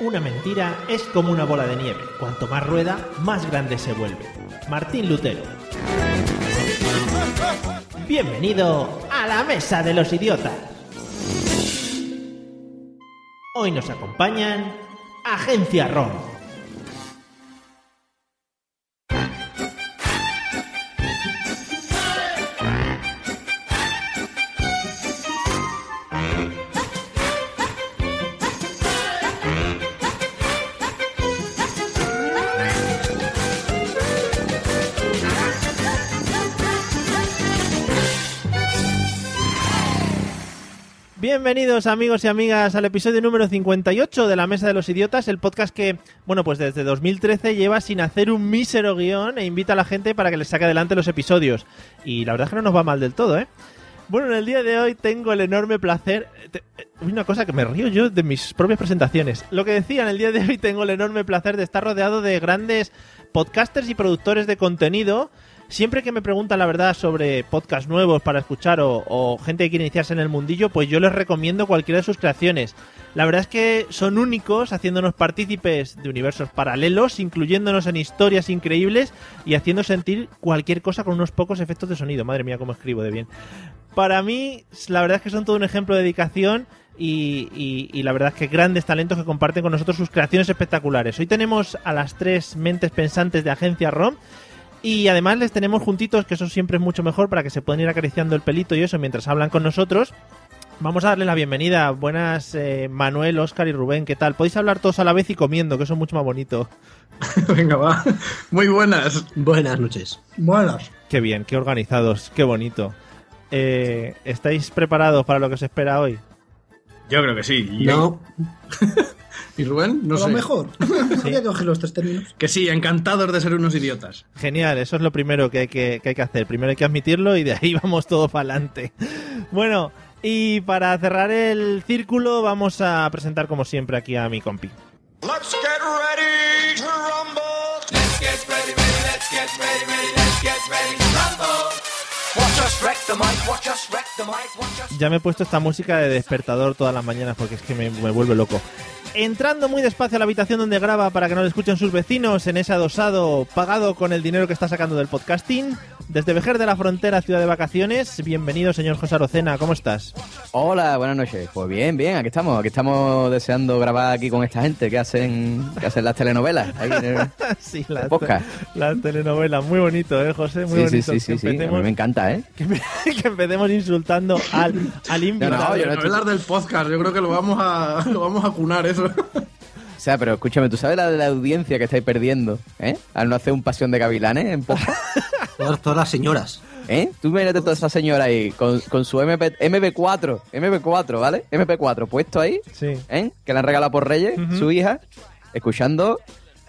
Una mentira es como una bola de nieve. Cuanto más rueda, más grande se vuelve. Martín Lutero. Bienvenido a la Mesa de los Idiotas. Hoy nos acompañan Agencia ROM. Bienvenidos amigos y amigas al episodio número 58 de La Mesa de los Idiotas, el podcast que, bueno, pues desde 2013 lleva sin hacer un mísero guion e invita a la gente para que les saque adelante los episodios. Y la verdad es que no nos va mal del todo, ¿eh? Bueno, en el día de hoy tengo el enorme placer... eh, Una cosa que me río yo de mis propias presentaciones. Lo que decía, en el día de hoy tengo el enorme placer de estar rodeado de grandes podcasters y productores de contenido Siempre que me preguntan la verdad sobre podcasts nuevos para escuchar o, o gente que quiere iniciarse en el mundillo, pues yo les recomiendo cualquiera de sus creaciones. La verdad es que son únicos, haciéndonos partícipes de universos paralelos, incluyéndonos en historias increíbles y haciendo sentir cualquier cosa con unos pocos efectos de sonido. Madre mía, cómo escribo de bien. Para mí, la verdad es que son todo un ejemplo de dedicación y, y- y la verdad es que grandes talentos que comparten con nosotros sus creaciones espectaculares. Hoy tenemos a las tres mentes pensantes de Agencia ROM y además les tenemos juntitos, que eso siempre es mucho mejor para que se puedan ir acariciando el pelito y eso mientras hablan con nosotros. Vamos a darle la bienvenida. Buenas, eh, Manuel, Oscar y Rubén, ¿qué tal? Podéis hablar todos a la vez y comiendo, que eso es mucho más bonito. Venga, va. Muy buenas. Buenas noches. Buenas. Qué bien, qué organizados, qué bonito. Eh, ¿Estáis preparados para lo que os espera hoy? Yo creo que sí. Y- No, ¿Y Rubén? No a lo sé. mejor. Hay que coger los tres términos. Que sí, encantados de ser unos idiotas. Genial, eso es lo primero que hay que, que hay que hacer. Primero hay que admitirlo y de ahí vamos todo para adelante. Bueno, y para cerrar el círculo vamos a presentar como siempre aquí a mi compi. Let's get ready Ya me he puesto esta música de despertador todas las mañanas porque es que me, me vuelve loco. Entrando muy despacio a la habitación donde graba para que no le escuchen sus vecinos en ese adosado pagado con el dinero que está sacando del podcasting. Desde Vejer de la Frontera, ciudad de vacaciones. Bienvenido, señor José Arocena. ¿Cómo estás? Hola, buenas noches. Pues bien, bien, aquí estamos. Aquí estamos deseando grabar aquí con esta gente que hacen, que hacen las telenovelas. Ahí en el- sí, las, telenovelas. Muy bonito, ¿eh, José? Muy Sí, sí, bonito. sí, sí, que, sí. A mí me encanta, ¿eh? que que empecemos insultando al, al invitado. no, yo no No hablar del podcast, yo creo que lo vamos a, lo vamos a cunar eso. O sea, pero escúchame, ¿tú sabes la de la audiencia que estáis perdiendo? ¿Eh? Al no hacer un pasión de gavilanes en podcast. todas, todas las señoras. ¿Eh? Tú imagínate toda esa señora ahí con, con su MP, MP4, MP4, ¿vale? MP4 puesto ahí, Sí. ¿eh? Que le han regalado por Reyes, su hija, escuchando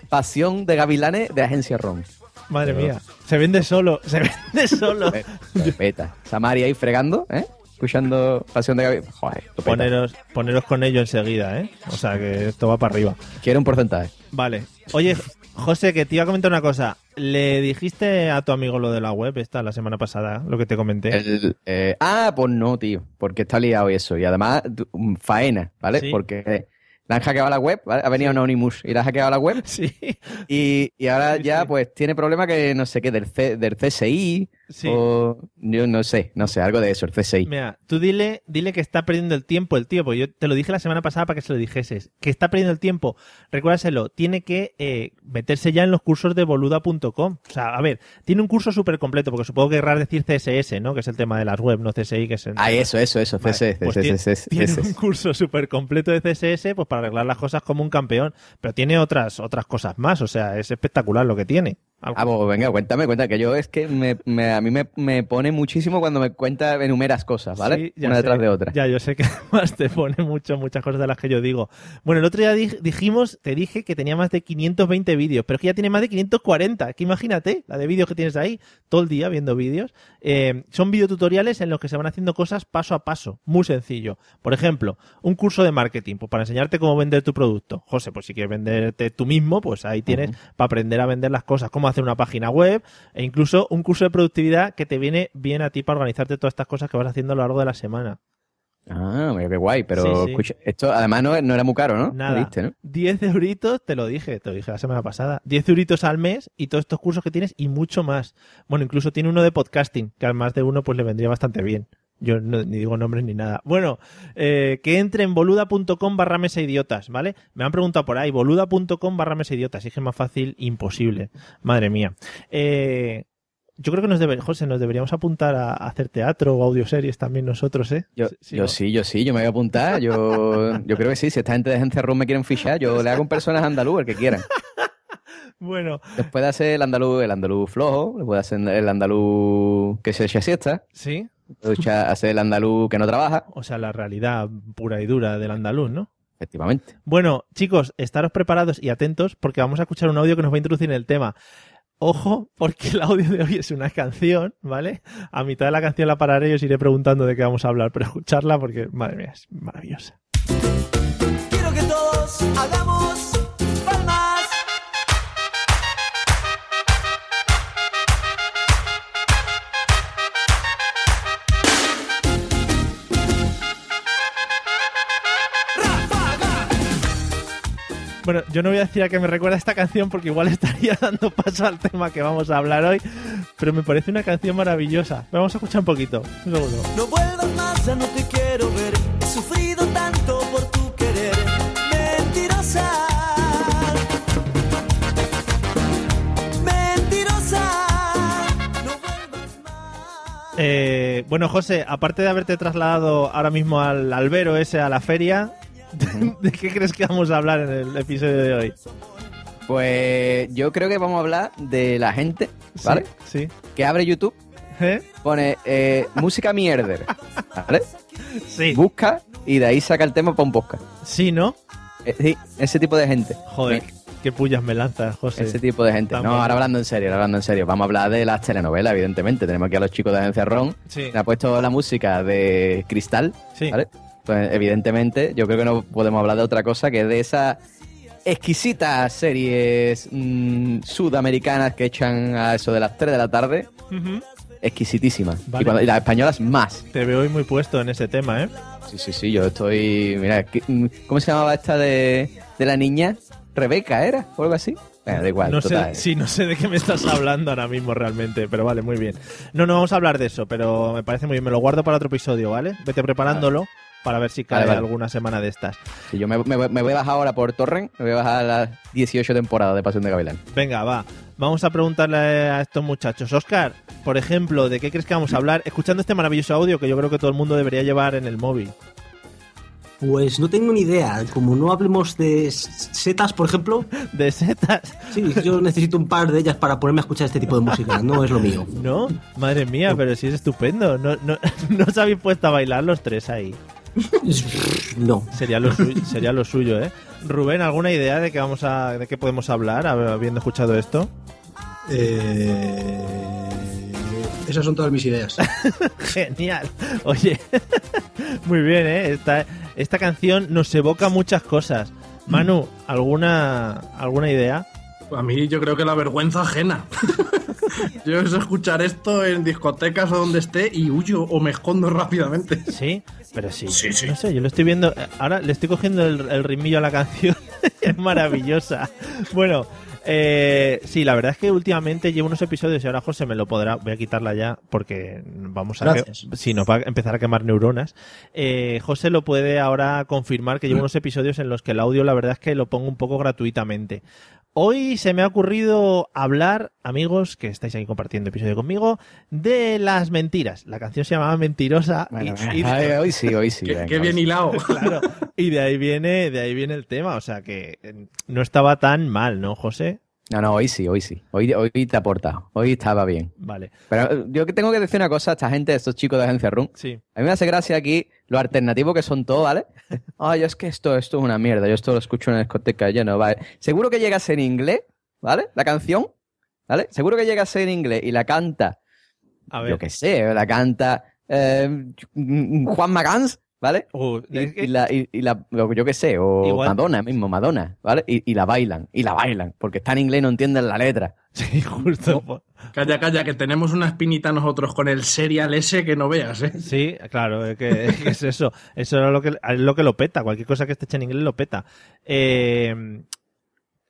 Pasión de Gavilanes de Agencia ROM. Madre mía. Se vende solo. Se vende solo. Peta. Samari ahí fregando, ¿eh? Escuchando Pasión de Gavilanes. Joder. Poneros, poneros con ello enseguida, ¿eh? O sea que esto va para arriba. Quiero un porcentaje. Vale. Oye, José, que te iba a comentar una cosa. ¿Le dijiste a tu amigo lo de la web esta la semana pasada, lo que te comenté? El, eh, ah, pues no, tío, porque está liado y eso. Y además, um, faena, ¿vale? Sí. Porque le han hackeado la web, ¿vale? Ha venido Anonymous y le ha hackeado la web. Sí. Y, y ahora Sí, ya, pues, tiene problema que no sé qué, del, C- del CSI. Sí. O yo no sé, no sé, algo de eso, el CSI. Mira, tú dile, dile que está perdiendo el tiempo el tío, porque yo te lo dije la semana pasada para que se lo dijeses. Que está perdiendo el tiempo. Recuérdaselo, tiene que eh, meterse ya en los cursos de boluda.com. O sea, a ver, tiene un curso súper completo, porque supongo que querrás decir CSS, ¿no? Que es el tema de las web, no CSI, que es el... Ah, eso, eso, eso, Vale, CSS, pues CSS, tiene, un curso súper completo de CSS pues para arreglar las cosas como un campeón, pero tiene otras otras cosas más, o sea, es espectacular lo que tiene. Ah, pues venga, cuéntame, cuéntame, que yo es que me, me- a mí me, me pone muchísimo cuando me cuenta, enumeras cosas, ¿vale? Sí, Una detrás de otra. Ya, yo sé que además te pone mucho, muchas cosas de las que yo digo. Bueno, el otro día di- dijimos, te dije que tenía más de 520 vídeos, pero es que ya tiene más de 540. Que imagínate, la de vídeos que tienes ahí, todo el día viendo vídeos. Eh, son videotutoriales en los que se van haciendo cosas paso a paso, muy sencillo. Por ejemplo, un curso de marketing, pues para enseñarte cómo vender tu producto. José, pues si quieres venderte tú mismo, pues ahí tienes para aprender a vender las cosas, cómo hacer una página web e incluso un curso de productividad que te viene bien a ti para organizarte todas estas cosas que vas haciendo a lo largo de la semana. Ah, mira qué guay, pero Sí, sí. escucha, esto además no, no era muy caro, ¿no? Nada. Diste, ¿no? 10 euritos, te lo dije, te lo dije la semana pasada. 10 euritos al mes y todos estos cursos que tienes y mucho más. Bueno, incluso tiene uno de podcasting, que al más de uno pues le vendría bastante bien. Yo no- ni digo nombres ni nada. Bueno, eh, que entre en boluda.com barra mesa idiotas, ¿vale? Me han preguntado por ahí, boluda.com barra mesa idiotas. Es que es más fácil, imposible. Madre mía. Eh, yo creo que nos debe, José, nos deberíamos apuntar a, a hacer teatro o audioseries también nosotros, ¿eh? Yo, Sí, yo ¿no? sí, yo sí, yo me voy a apuntar. Yo, yo creo que sí, si esta gente de Agencia Room me quieren fichar, yo le hago un personaje andaluz, el que quieran. Bueno, Después de hacer el andaluz, el andaluz flojo, le puedo hacer el andaluz que se echa siesta, sí. Puedo echar- hacer el andaluz que no trabaja, O sea, la realidad pura y dura del andaluz, ¿no? efectivamente. Bueno, chicos, estaros preparados y atentos porque vamos a escuchar un audio que nos va a introducir en el tema. Ojo, porque el audio de hoy es una canción, ¿vale? A mitad de la canción la pararé y os iré preguntando de qué vamos a hablar, pero escucharla porque, madre mía, es maravillosa. Quiero que todos hagamos Bueno, yo no voy a decir a qué me recuerda esta canción porque igual estaría dando paso al tema que vamos a hablar hoy, pero me parece una canción maravillosa. Vamos a escuchar un poquito. Un segundo. No vuelvas más, ya no te quiero ver. He sufrido tanto por tu querer. Mentirosa. Mentirosa. No vuelvas más. Eh, bueno, José, aparte de haberte trasladado ahora mismo al albero ese, a la feria, ¿de qué crees que vamos a hablar en el episodio de hoy? Pues yo creo que vamos a hablar de la gente, ¿vale? Sí. Que abre YouTube, ¿Eh? pone eh, música mierder, ¿vale? Sí. Busca y de ahí saca el tema para un podcast. Sí, ¿no? Eh, sí, ese tipo de gente. Joder, qué pullas me lanzas, José. Ese tipo de gente. No, ahora hablando en serio, ahora hablando en serio. Vamos a hablar de las telenovelas, evidentemente. Tenemos aquí a los chicos de Agencia Ron. Sí. Se ha puesto la música de Cristal, Sí. ¿vale? Pues evidentemente, yo creo que no podemos hablar de otra cosa que de esas exquisitas series mm, sudamericanas que echan a eso de las 3 de la tarde. Ujú. Exquisitísimas. Vale. Y, cuando- y las españolas más. Te veo hoy muy puesto en ese tema, ¿eh? Sí, sí, sí, yo estoy. Mira, ¿qué- mm, ¿cómo se llamaba esta de, de la niña? ¿Rebeca era? ¿O algo así? Bueno, da igual. no total. sé, sí, no sé de qué me estás hablando ahora mismo realmente, pero vale, muy bien. No, no vamos a hablar de eso, pero me parece muy bien. Me lo guardo para otro episodio, ¿vale? Vete preparándolo para ver si cae Vale, vale. alguna semana de estas. Sí, yo me, me voy- me voy a bajar ahora por Torrent, me voy a bajar las 18 temporadas de Pasión de Gavilán. Venga, va. Vamos a preguntarle a estos muchachos. Oscar, por ejemplo, ¿de qué crees que vamos a hablar? Escuchando este maravilloso audio que yo creo que todo el mundo debería llevar en el móvil. Pues no tengo ni idea. Como no hablemos de setas, por ejemplo, ¿De setas? sí, yo necesito un par de ellas para ponerme a escuchar este tipo de música. No es lo mío. ¿No? Madre mía, pero sí es estupendo. No, no, no os habéis puesto a bailar los tres ahí. No. Sería lo, suyo, sería lo suyo, ¿eh? Rubén, ¿alguna idea de qué vamos a, de qué podemos hablar habiendo escuchado esto? Eh, esas son todas mis ideas. Genial. Oye, muy bien, ¿eh? Esta, esta canción nos evoca muchas cosas. Manu, ¿alguna, alguna idea? A mí yo creo que la vergüenza ajena. Yo es escuchar esto en discotecas o donde esté y huyo o me escondo rápidamente. Sí, pero sí. Sí, sí. No sé, yo lo estoy viendo. Ahora le estoy cogiendo el, el ritmillo a la canción. es maravillosa. Bueno, eh, sí, la verdad es que últimamente llevo unos episodios y ahora José me lo podrá. Voy a quitarla ya porque vamos a. Gracias. Que, sí, nos va a empezar a quemar neuronas. Eh, José lo puede ahora confirmar que llevo unos episodios en los que el audio, la verdad es que lo pongo un poco gratuitamente. Hoy se me ha ocurrido hablar, amigos, que estáis aquí compartiendo episodio conmigo, de las mentiras. La canción se llamaba Mentirosa. y- Bueno, y- ay, hoy sí, hoy sí. Qué, venga, qué bien hilado. Claro, y de ahí viene, de ahí viene el tema, o sea que eh, no estaba tan mal, ¿no, José? No, no, hoy sí, hoy sí. Hoy, hoy te ha aportado. Hoy estaba bien. Vale. Pero eh, yo que tengo que decir una cosa a esta gente, a estos chicos de Agencia Room. Sí. A mí me hace gracia aquí lo alternativo que son todos, ¿vale? Ay, es que esto, esto es una mierda. Yo esto lo escucho en la discoteca, yo no, vale. Seguro que llega a ser en inglés, ¿vale? La canción, ¿vale? Seguro que llega a ser en inglés y la canta, A ver. yo qué sé, la canta eh, Juan Magans, ¿vale? Uh, Y, la, y, y la- lo que yo qué sé, o Igual- Madonna mismo, Madonna, ¿vale? Y, y la bailan, y la bailan, porque está en inglés y no entienden la letra. Sí, justo. Calla, calla, que tenemos una espinita nosotros con el serial ese que no veas, ¿eh? Sí, claro, es que, es que es eso. Eso es lo que, es lo que lo peta. Cualquier cosa que esté hecha en inglés lo peta. Eh,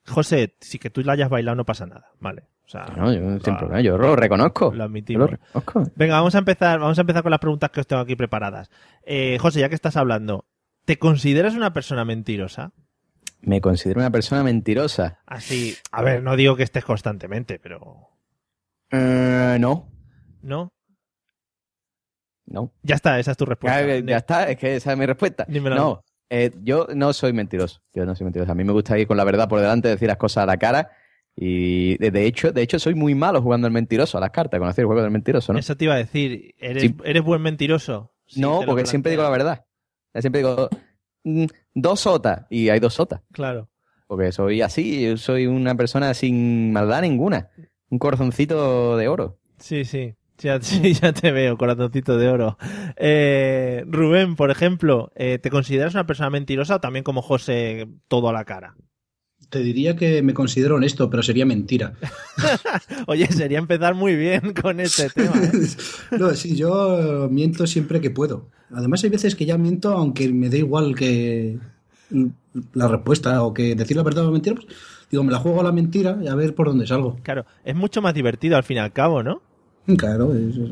José, si que tú la hayas bailado no pasa nada, ¿vale? O sea, No, yo, ah, problema, yo lo reconozco. lo lo admitimos. reconozco. Venga, vamos a empezar, vamos a empezar con las preguntas que os tengo aquí preparadas. Eh, José, ya que estás hablando, ¿te consideras una persona mentirosa? Me considero una persona mentirosa. Así, a ver, no digo que estés constantemente, pero Eh, no, ¿no? no. Ya está, esa es tu respuesta. Ya, ya está, es que esa es mi respuesta. Dímelo. No, eh, yo no soy mentiroso. Yo no soy mentiroso. A mí me gusta ir con la verdad por delante, decir las cosas a la cara. Y de, hecho, de hecho, soy muy malo jugando al mentiroso, a las cartas, conocer el juego del mentiroso, ¿no? Eso te iba a decir. ¿Eres, Sí. eres buen mentiroso? No, porque siempre digo la verdad. Yo siempre digo mm, dos sotas y hay dos sotas. Claro. Porque soy así, yo soy una persona sin maldad ninguna. Un corazoncito de oro. Sí, sí. Ya, sí, ya te veo, corazoncito de oro. Eh, Rubén, por ejemplo, eh, ¿te consideras una persona mentirosa o también como José, todo a la cara? Te diría que me considero honesto, pero sería mentira. Oye, sería empezar muy bien con este tema. ¿eh? No, sí, yo miento siempre que puedo. Además, hay veces que ya miento aunque me dé igual que la respuesta o que decir la verdad o mentira. Pues, digo, me la juego a la mentira y a ver por dónde salgo. Claro, es mucho más divertido al fin y al cabo, ¿no? Claro, es- es-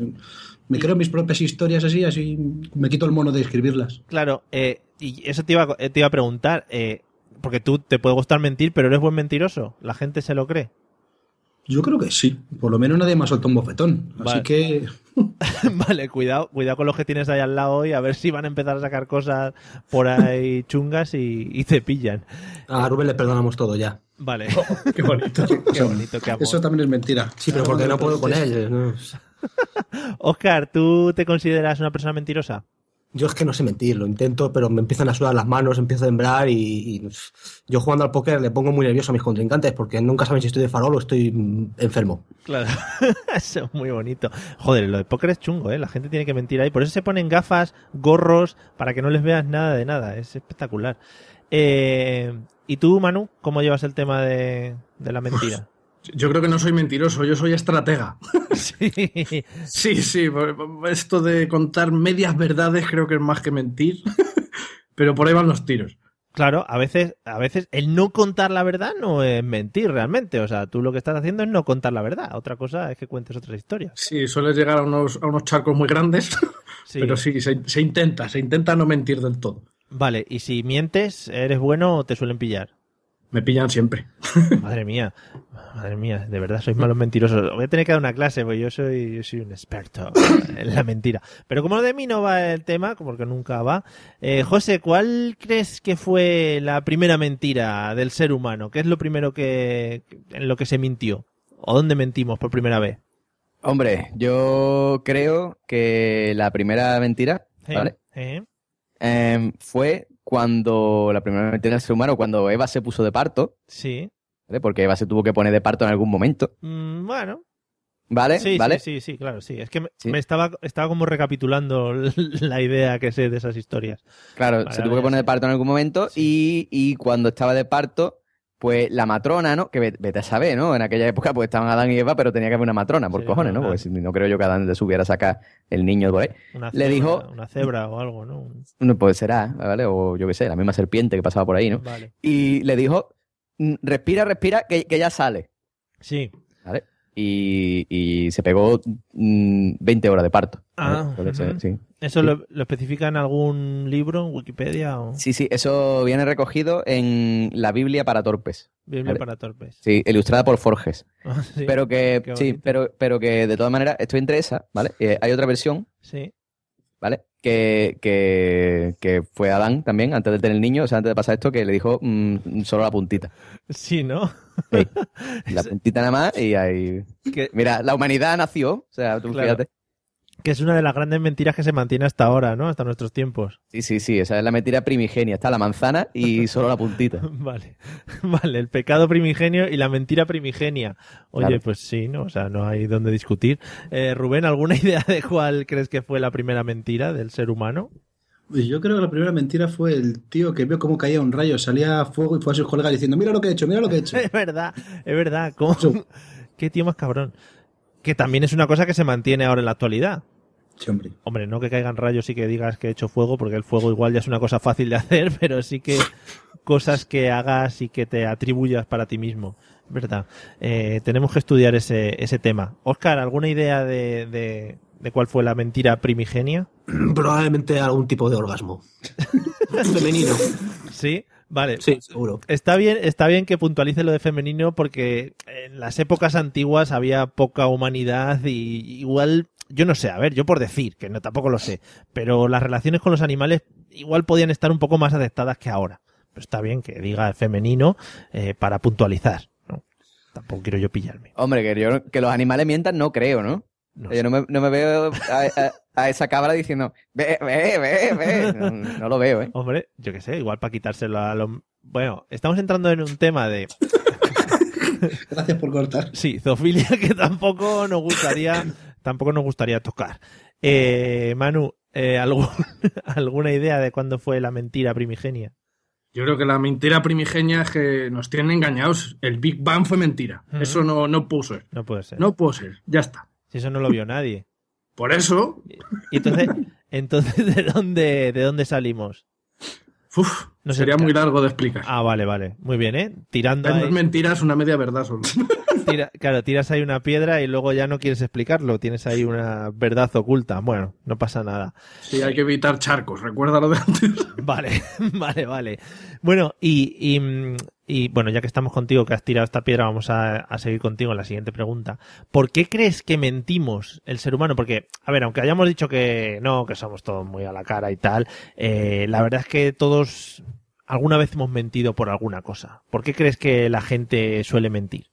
me creo mis propias historias así, así me quito el mono de escribirlas. Claro, eh, y eso te iba, eh, te iba a preguntar, eh, porque tú te puede gustar mentir, pero eres buen mentiroso. La gente se lo cree. Yo creo que sí. Por lo menos nadie me ha soltado un bofetón. Vale. Así que vale, cuidado, cuidado con los que tienes ahí al lado y a ver si van a empezar a sacar cosas por ahí chungas y, y te pillan. A Rubén le perdonamos todo ya. Vale. qué bonito. Qué bonito, qué amor. Eso también es mentira. Sí, pero porque no puedo con él. ¿no? Oscar, ¿tú te consideras una persona mentirosa? Yo es que no sé mentir, lo intento, pero me empiezan a sudar las manos, empiezo a temblar y, y yo jugando al póker le pongo muy nervioso a mis contrincantes porque nunca saben si estoy de farol o estoy mm, enfermo. Claro. Eso es muy bonito. Joder, lo de póker es chungo, ¿eh? La gente tiene que mentir ahí. Por eso se ponen gafas, gorros, para que no les veas nada de nada. Es espectacular. Eh, ¿Y tú, Manu, cómo llevas el tema de, de la mentira? Yo creo que no soy mentiroso, yo soy estratega. sí. Sí, sí, esto de contar medias verdades creo que es más que mentir, pero por ahí van los tiros. Claro, a veces, a veces el no contar la verdad no es mentir realmente. O sea, tú lo que estás haciendo es no contar la verdad. Otra cosa es que cuentes otras historias. Sí, sueles llegar a unos, a unos charcos muy grandes, Sí. pero sí, se, se intenta, se intenta no mentir del todo. Vale, y si mientes, ¿eres bueno o te suelen pillar? Me pillan siempre. Madre mía, madre mía, de verdad sois malos mentirosos. Voy a tener que dar una clase, porque yo soy, yo soy un experto en la mentira. Pero como de mí no va el tema, porque nunca va, eh, José, ¿cuál crees que fue la primera mentira del ser humano? ¿Qué es lo primero que en lo que se mintió? ¿O dónde mentimos por primera vez? Hombre, yo creo que la primera mentira. ¿vale? Em, fue cuando la primera mentira del ser humano, cuando Eva se puso de parto, Sí. ¿Vale? Porque Eva se tuvo que poner de parto en algún momento, Mm, bueno, ¿vale? sí, ¿Vale? sí, sí, sí, claro, sí. Es que me, Sí. me estaba, estaba como recapitulando la idea que sé de esas historias. Claro, Vale, se tuvo que poner de parto en algún momento y, y cuando estaba de parto, pues la matrona, ¿no? Que ve- vete a saber, ¿no? En aquella época pues estaban Adán y Eva, pero tenía que haber una matrona, por Sí, cojones, ¿no? Porque no creo yo que Adán le subiera a sacar el niño por ahí. Una Le cebra, dijo- Una cebra o algo, ¿no? No, pues será, ¿vale? O yo qué sé, la misma serpiente que pasaba por ahí, ¿no? Vale. Y le dijo, "Mm, respira, respira, que, que ya sale, Sí. ¿vale? Y, y se pegó mm, 20 horas de parto. ¿vale? Ah, sí. ¿Eso Sí. lo, lo especifica en algún libro, en Wikipedia o sí, sí, eso viene recogido en la Biblia para torpes. Biblia Vale. para torpes? Sí, ilustrada por Forges. Ah, sí. pero que sí, pero, pero que de todas maneras estoy entre esa, ¿vale? Eh, hay otra versión Sí. ¿Vale? Que, que, que fue Adán también, antes de tener el niño, o sea, antes de pasar esto, que le dijo mm, solo la puntita. Sí, ¿no? Sí. La puntita nada más y ahí... Mira, la humanidad nació, o sea, tú Claro. fíjate. Que es una de las grandes mentiras que se mantiene hasta ahora, ¿no? Hasta nuestros tiempos. Sí, sí, sí, esa es la mentira primigenia. Está la manzana y solo la puntita. Vale, vale, el pecado primigenio y la mentira primigenia. Oye, Claro. pues sí, ¿no? O sea, no hay donde discutir. Eh, Rubén, ¿alguna idea de cuál crees que fue la primera mentira del ser humano? Pues yo creo que la primera mentira fue el tío que vio cómo caía un rayo, salía fuego y fue a sus colegas diciendo, mira lo que he hecho, mira lo que he hecho. Es verdad, es verdad. ¿Cómo? Qué tío más cabrón. Que también es una cosa que se mantiene ahora en la actualidad. Sí, hombre. Hombre, no que caigan rayos y que digas que he hecho fuego, porque el fuego igual ya es una cosa fácil de hacer, pero sí que cosas que hagas y que te atribuyas para ti mismo. ¿Verdad? Eh, tenemos que estudiar ese, ese tema. Oscar, ¿alguna idea de, de, de cuál fue la mentira primigenia? Probablemente algún tipo de orgasmo. Femenino. Sí, vale. Sí, seguro. Está bien, está bien que puntualice lo de femenino porque en las épocas antiguas había poca humanidad y igual, yo no sé, a ver, yo por decir, que no tampoco lo sé, pero las relaciones con los animales igual podían estar un poco más aceptadas que ahora. Pero está bien que diga femenino eh, para puntualizar, ¿no? Tampoco quiero yo pillarme. Hombre, que, yo, que los animales mientan no creo, ¿no? No Yo no me, no me veo a, a- a esa cabra diciendo, ve, ve, ve, ve. No, no lo veo, ¿eh? Hombre, yo qué sé, igual para quitárselo a los... Bueno, estamos entrando en un tema de Gracias por cortar. Sí, zoofilia que tampoco nos gustaría, tampoco nos gustaría tocar. Eh, Manu, eh, ¿algún- ¿alguna idea de cuándo fue la mentira primigenia? Yo creo que la mentira primigenia es que nos tienen engañados. El Big Bang fue mentira. Eso no, no pudo ser. No puede ser. No pudo ser. Ya está. Si eso no lo vio nadie. Por eso, Y entonces, entonces ¿de dónde, de dónde salimos? uf, No sería muy largo de explicar. Ah, vale, vale. Muy bien, ¿eh? Tirando Hay dos mentiras, una media verdad solo. Tira- claro, tiras ahí una piedra y luego ya no quieres explicarlo. Tienes ahí una verdad oculta. Bueno, no pasa nada. Sí, hay que evitar charcos. Recuerda lo de antes. Vale, vale, vale. Bueno, y, y, y, bueno, ya que estamos contigo, que has tirado esta piedra, vamos a, a seguir contigo en la siguiente pregunta. ¿Por qué crees que mentimos el ser humano? Porque, a ver, aunque hayamos dicho que no, que somos todos muy a la cara y tal, eh, la verdad es que todos alguna vez hemos mentido por alguna cosa. ¿Por qué crees que la gente suele mentir?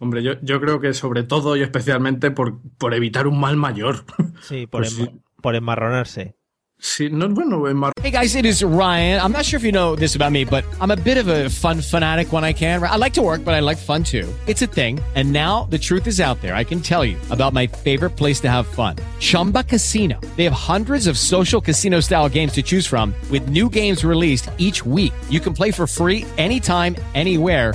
Hombre, yo, yo creo que sobre todo y especialmente por, por evitar un mal mayor. Sí, por, Pues enma- sí. por enmarronarse. Sí, no, bueno, en Mar- Hey guys, it is Ryan. I'm not sure if you know this about me, but I'm a bit of a fun fanatic when I can. I like to work, but I like fun too. It's a thing. And now the truth is out there. I can tell you about my favorite place to have fun. Chumba Casino. They have hundreds of social casino style games to choose from with new games released each week. You can play for free anytime, anywhere.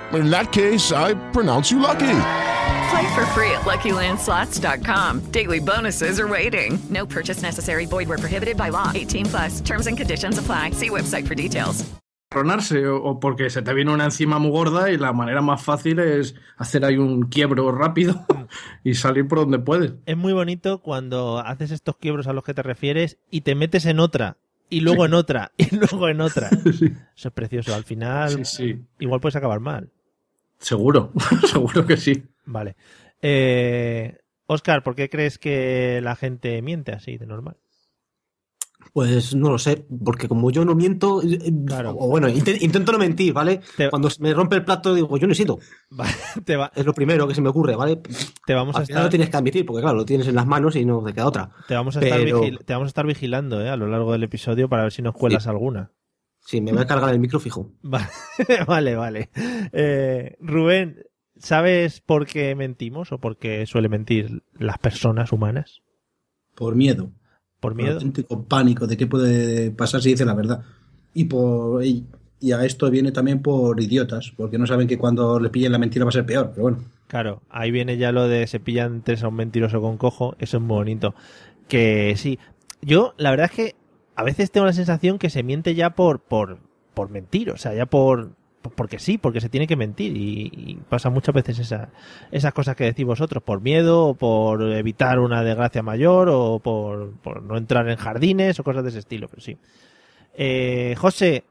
In that case, I pronounce you lucky. Play for free at LuckyLandSlots.com. Daily bonuses are waiting. No purchase necessary. Void were prohibited by law. 18 plus. Terms and conditions apply. See website for details. ronarse o, porque se te viene una encima muy gorda y la manera más fácil es hacer ahí un quiebro rápido y salir por donde puedes. Es muy bonito cuando haces estos quiebros a los que te refieres y te metes en otra. Y luego en otra, y luego en otra. Eso es precioso. Al final, Sí, sí, igual puedes acabar mal. Seguro, seguro que sí. Vale. Eh, Oscar, ¿por qué crees que la gente miente así de normal? Pues no lo sé, porque como yo no miento, eh, eh, Claro. o bueno, inte- intento no mentir, ¿vale? Te- Cuando se me rompe el plato digo, yo no he sido. Vale, te, va- Es lo primero que se me ocurre, ¿vale? te vamos a Al estar, lo tienes que admitir, porque claro, lo tienes en las manos y no te queda otra. te vamos a estar, vigil- te vamos a estar vigilando eh, a lo largo del episodio para ver si nos cuelas alguna. Sí, me voy a cargar el micro fijo. Va- Vale, vale. Eh, Rubén, ¿sabes por qué mentimos o por qué suele mentir las personas humanas? Por miedo. ¿Por Por miedo? auténtico pánico de qué puede pasar si dice la verdad. Y por y, y a esto viene también por idiotas, porque no saben que cuando le pillen la mentira va a ser peor, pero bueno. Claro, ahí viene ya lo de se pillan tres a un mentiroso con cojo, eso es muy bonito. Que sí, yo la verdad es que, a veces tengo la sensación que se miente ya por, por, por mentir, o sea, ya por, por- porque sí, porque se tiene que mentir y, y pasa muchas veces esa, esas cosas que decís vosotros, por miedo o por evitar una desgracia mayor o por, por no entrar en jardines o cosas de ese estilo, pero sí. Eh, José,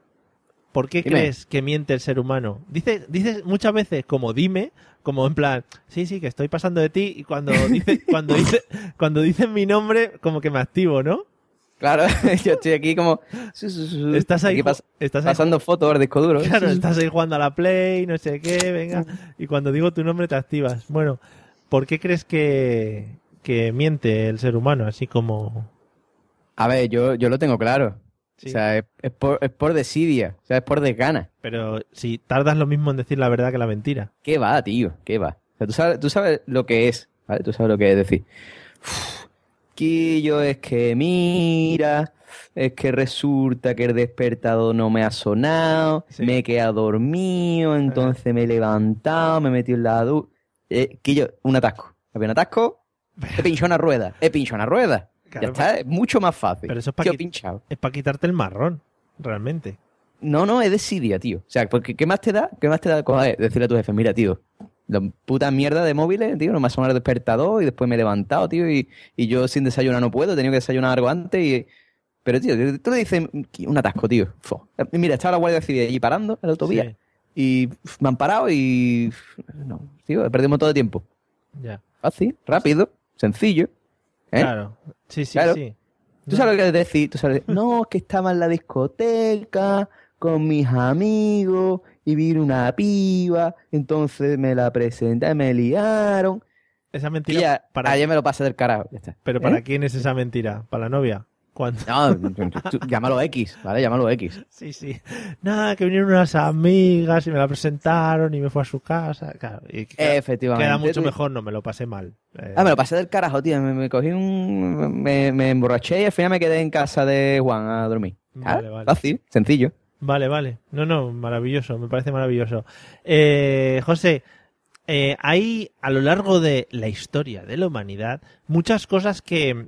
¿por qué Dime. crees que miente el ser humano? Dices dices muchas veces como dime, como en plan, sí, sí, que estoy pasando de ti y cuando dice, cuando dice, cuando dicen mi nombre, como que me activo, ¿no? Claro, yo estoy aquí como... Estás ahí pas- estás ahí pasando fotos al disco duro. Claro, Su, su. estás ahí jugando a la Play, no sé qué, venga. Y cuando digo tu nombre te activas. Bueno, ¿por qué crees que, que miente el ser humano? Así como... A ver, yo, yo lo tengo claro. Sí. O sea, es, es por, es por desidia, o sea, es por desgana. Pero si tardas lo mismo en decir la verdad que la mentira. ¿Qué va, tío? ¿Qué va? O sea, tú sabes, tú sabes lo que es, ¿vale? Tú sabes lo que es decir. "Uf, Quillo, es que mira, es que resulta que el despertador no me ha sonado, me he quedado dormido, entonces me he levantado, me he metido en la ducha. Eh, Quillo, un atasco. Había un atasco, he pinchado una rueda, he pinchado una rueda. Claro, ya está, es mucho más fácil. Pero eso es para pinchado. es para quitarte el marrón, realmente. No, no, es desidia, tío. O sea, porque ¿qué más te da? ¿Qué más te da? Coger, decirle a tu jefe, mira, tío, la puta mierda de móviles, tío, no me ha sonado el despertador y después me he levantado, tío, y, y yo sin desayunar no puedo, he tenido que desayunar algo antes y... Pero, tío, tú le dices un atasco, tío. Fo. Mira, estaba la Guardia Civil allí parando en la autovía Sí. y me han parado y... No, tío, perdimos todo el tiempo. Ya. Fácil, rápido, sencillo. ¿eh? Claro. Sí, sí, Claro. sí. Tú sabes lo que decir, tú sabes, no, es que estaba en la discoteca con mis amigos y vino una piba, entonces me la presenté, me liaron. Esa Y mentira... para, ayer me lo pasé del carajo, ya está. ¿Pero para ¿Eh? quién es esa mentira? ¿Para la novia? ¿Cuándo? No, tú- llámalo X, ¿vale? Llámalo X. Sí, sí. Nada, que vinieron unas amigas y me la presentaron y me fue a su casa. Claro, y queda, Efectivamente. queda mucho mejor, no me lo pasé mal. Eh, Ah, me lo pasé del carajo, tío. Me, me cogí un... Me, me emborraché y al final me quedé en casa de Juan a dormir. Vale, Ah, vale. Fácil, sencillo. Vale, vale. No, no, maravilloso, me parece maravilloso. Eh, José, eh, hay a lo largo de la historia de la humanidad muchas cosas que,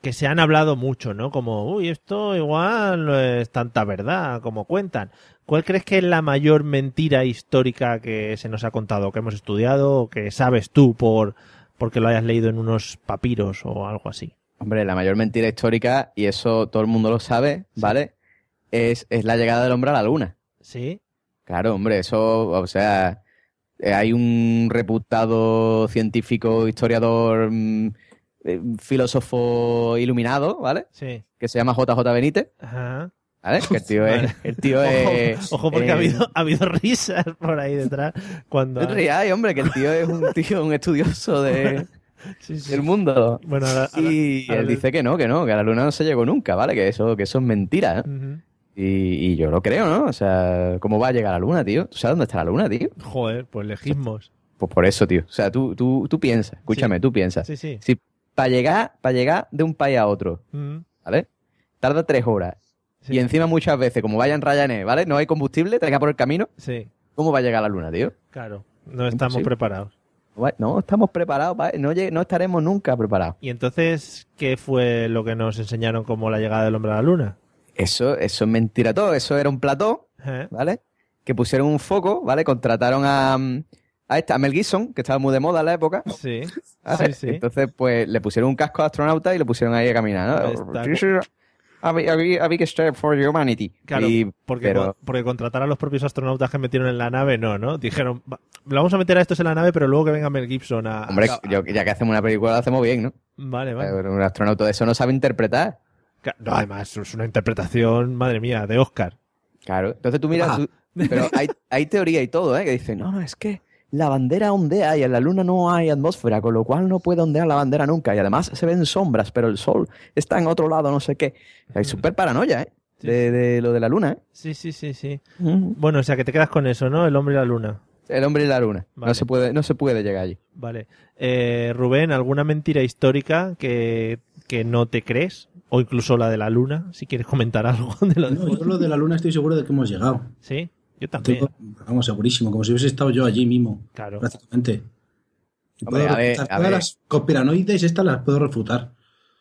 que se han hablado mucho, ¿no? Como, uy, esto igual no es tanta verdad como cuentan. ¿Cuál crees que es la mayor mentira histórica que se nos ha contado, que hemos estudiado, o que sabes tú por porque lo hayas leído en unos papiros o algo así? Hombre, la mayor mentira histórica, y eso todo el mundo lo sabe, ¿vale? Es, es la llegada del hombre a la luna. ¿Sí? Claro, hombre, eso, o sea, eh, hay un reputado científico, historiador, mm, eh, filósofo iluminado, ¿vale? Sí. Que se llama JJ Benítez, Ajá. ¿vale? Que el tío es... El tío Ojo, es ojo, porque eh, ha, habido, ha habido risas por ahí detrás. Cuando No rías, hombre, que el tío es un tío, un estudioso de, Sí, sí. del mundo. Bueno, ahora- ahora- y ahora él dice que no, que no, que a la luna no se llegó nunca, ¿vale? Que eso, que eso es mentira. ¿eh? Y, y yo lo creo, ¿no? O sea, ¿cómo va a llegar a la luna, tío? ¿Tú sabes dónde está la luna, tío? Joder, pues legismos. Pues por eso, tío. O sea, tú, tú, tú piensas, escúchame, tú piensas. Sí, sí. Si para llegar, para llegar de un país a otro, Mm, ¿vale? Tarda tres horas. Y encima muchas veces, como vaya en Ryanair, ¿vale? No hay combustible, te por el camino. Sí, ¿Cómo va a llegar a la luna, tío? claro. No estamos Imposible. preparados. No estamos preparados, ¿vale? no, no estaremos nunca preparados. ¿Y entonces qué fue lo que nos enseñaron como la llegada del hombre a la luna? Eso, eso es mentira todo. Eso era un plató, ¿Eh? ¿vale? Que pusieron un foco, ¿vale? Contrataron a, a, esta, a Mel Gibson, que estaba muy de moda en la época. Sí, ¿vale? sí, sí. Entonces, pues le pusieron un casco de astronauta y lo pusieron ahí a caminar, ¿no? está. A big, a big- step for humanity. Claro, Y- porque, pero- porque contratar a los propios astronautas que metieron en la nave, no, ¿no? Dijeron, "Va, le vamos a meter a estos en la nave, pero luego que venga Mel Gibson a... Hombre, a- yo- ya que hacemos una película, lo hacemos bien, ¿no? Vale, vale. Pero Un astronauta de eso no sabe interpretar. No, además, es una interpretación, madre mía, de Oscar. Claro. Entonces tú miras, Ah. tú- pero hay, hay teoría y todo, ¿eh? Que dicen, no, no, es que la bandera ondea y en la luna no hay atmósfera, con lo cual no puede ondear la bandera nunca. Y además se ven sombras, pero el sol está en otro lado, no sé qué. Hay súper paranoia, ¿eh? De, de lo de la luna, ¿eh? Sí, sí, sí, sí. Bueno, o sea, que te quedas con eso, ¿no? El hombre y la luna. El hombre y la luna. Vale. No, se puede, no se puede llegar allí. Vale. Eh, Rubén, ¿alguna mentira histórica que, que no te crees? O incluso la de la luna, si quieres comentar algo de lo de... No, yo lo de la luna estoy seguro de que hemos llegado. Sí, yo también. Estoy, vamos, segurísimo, como si hubiese estado yo allí mismo. Claro. Prácticamente. Hombre, puedo a ver, refutar a todas ver. las conspiranoides, estas las puedo refutar.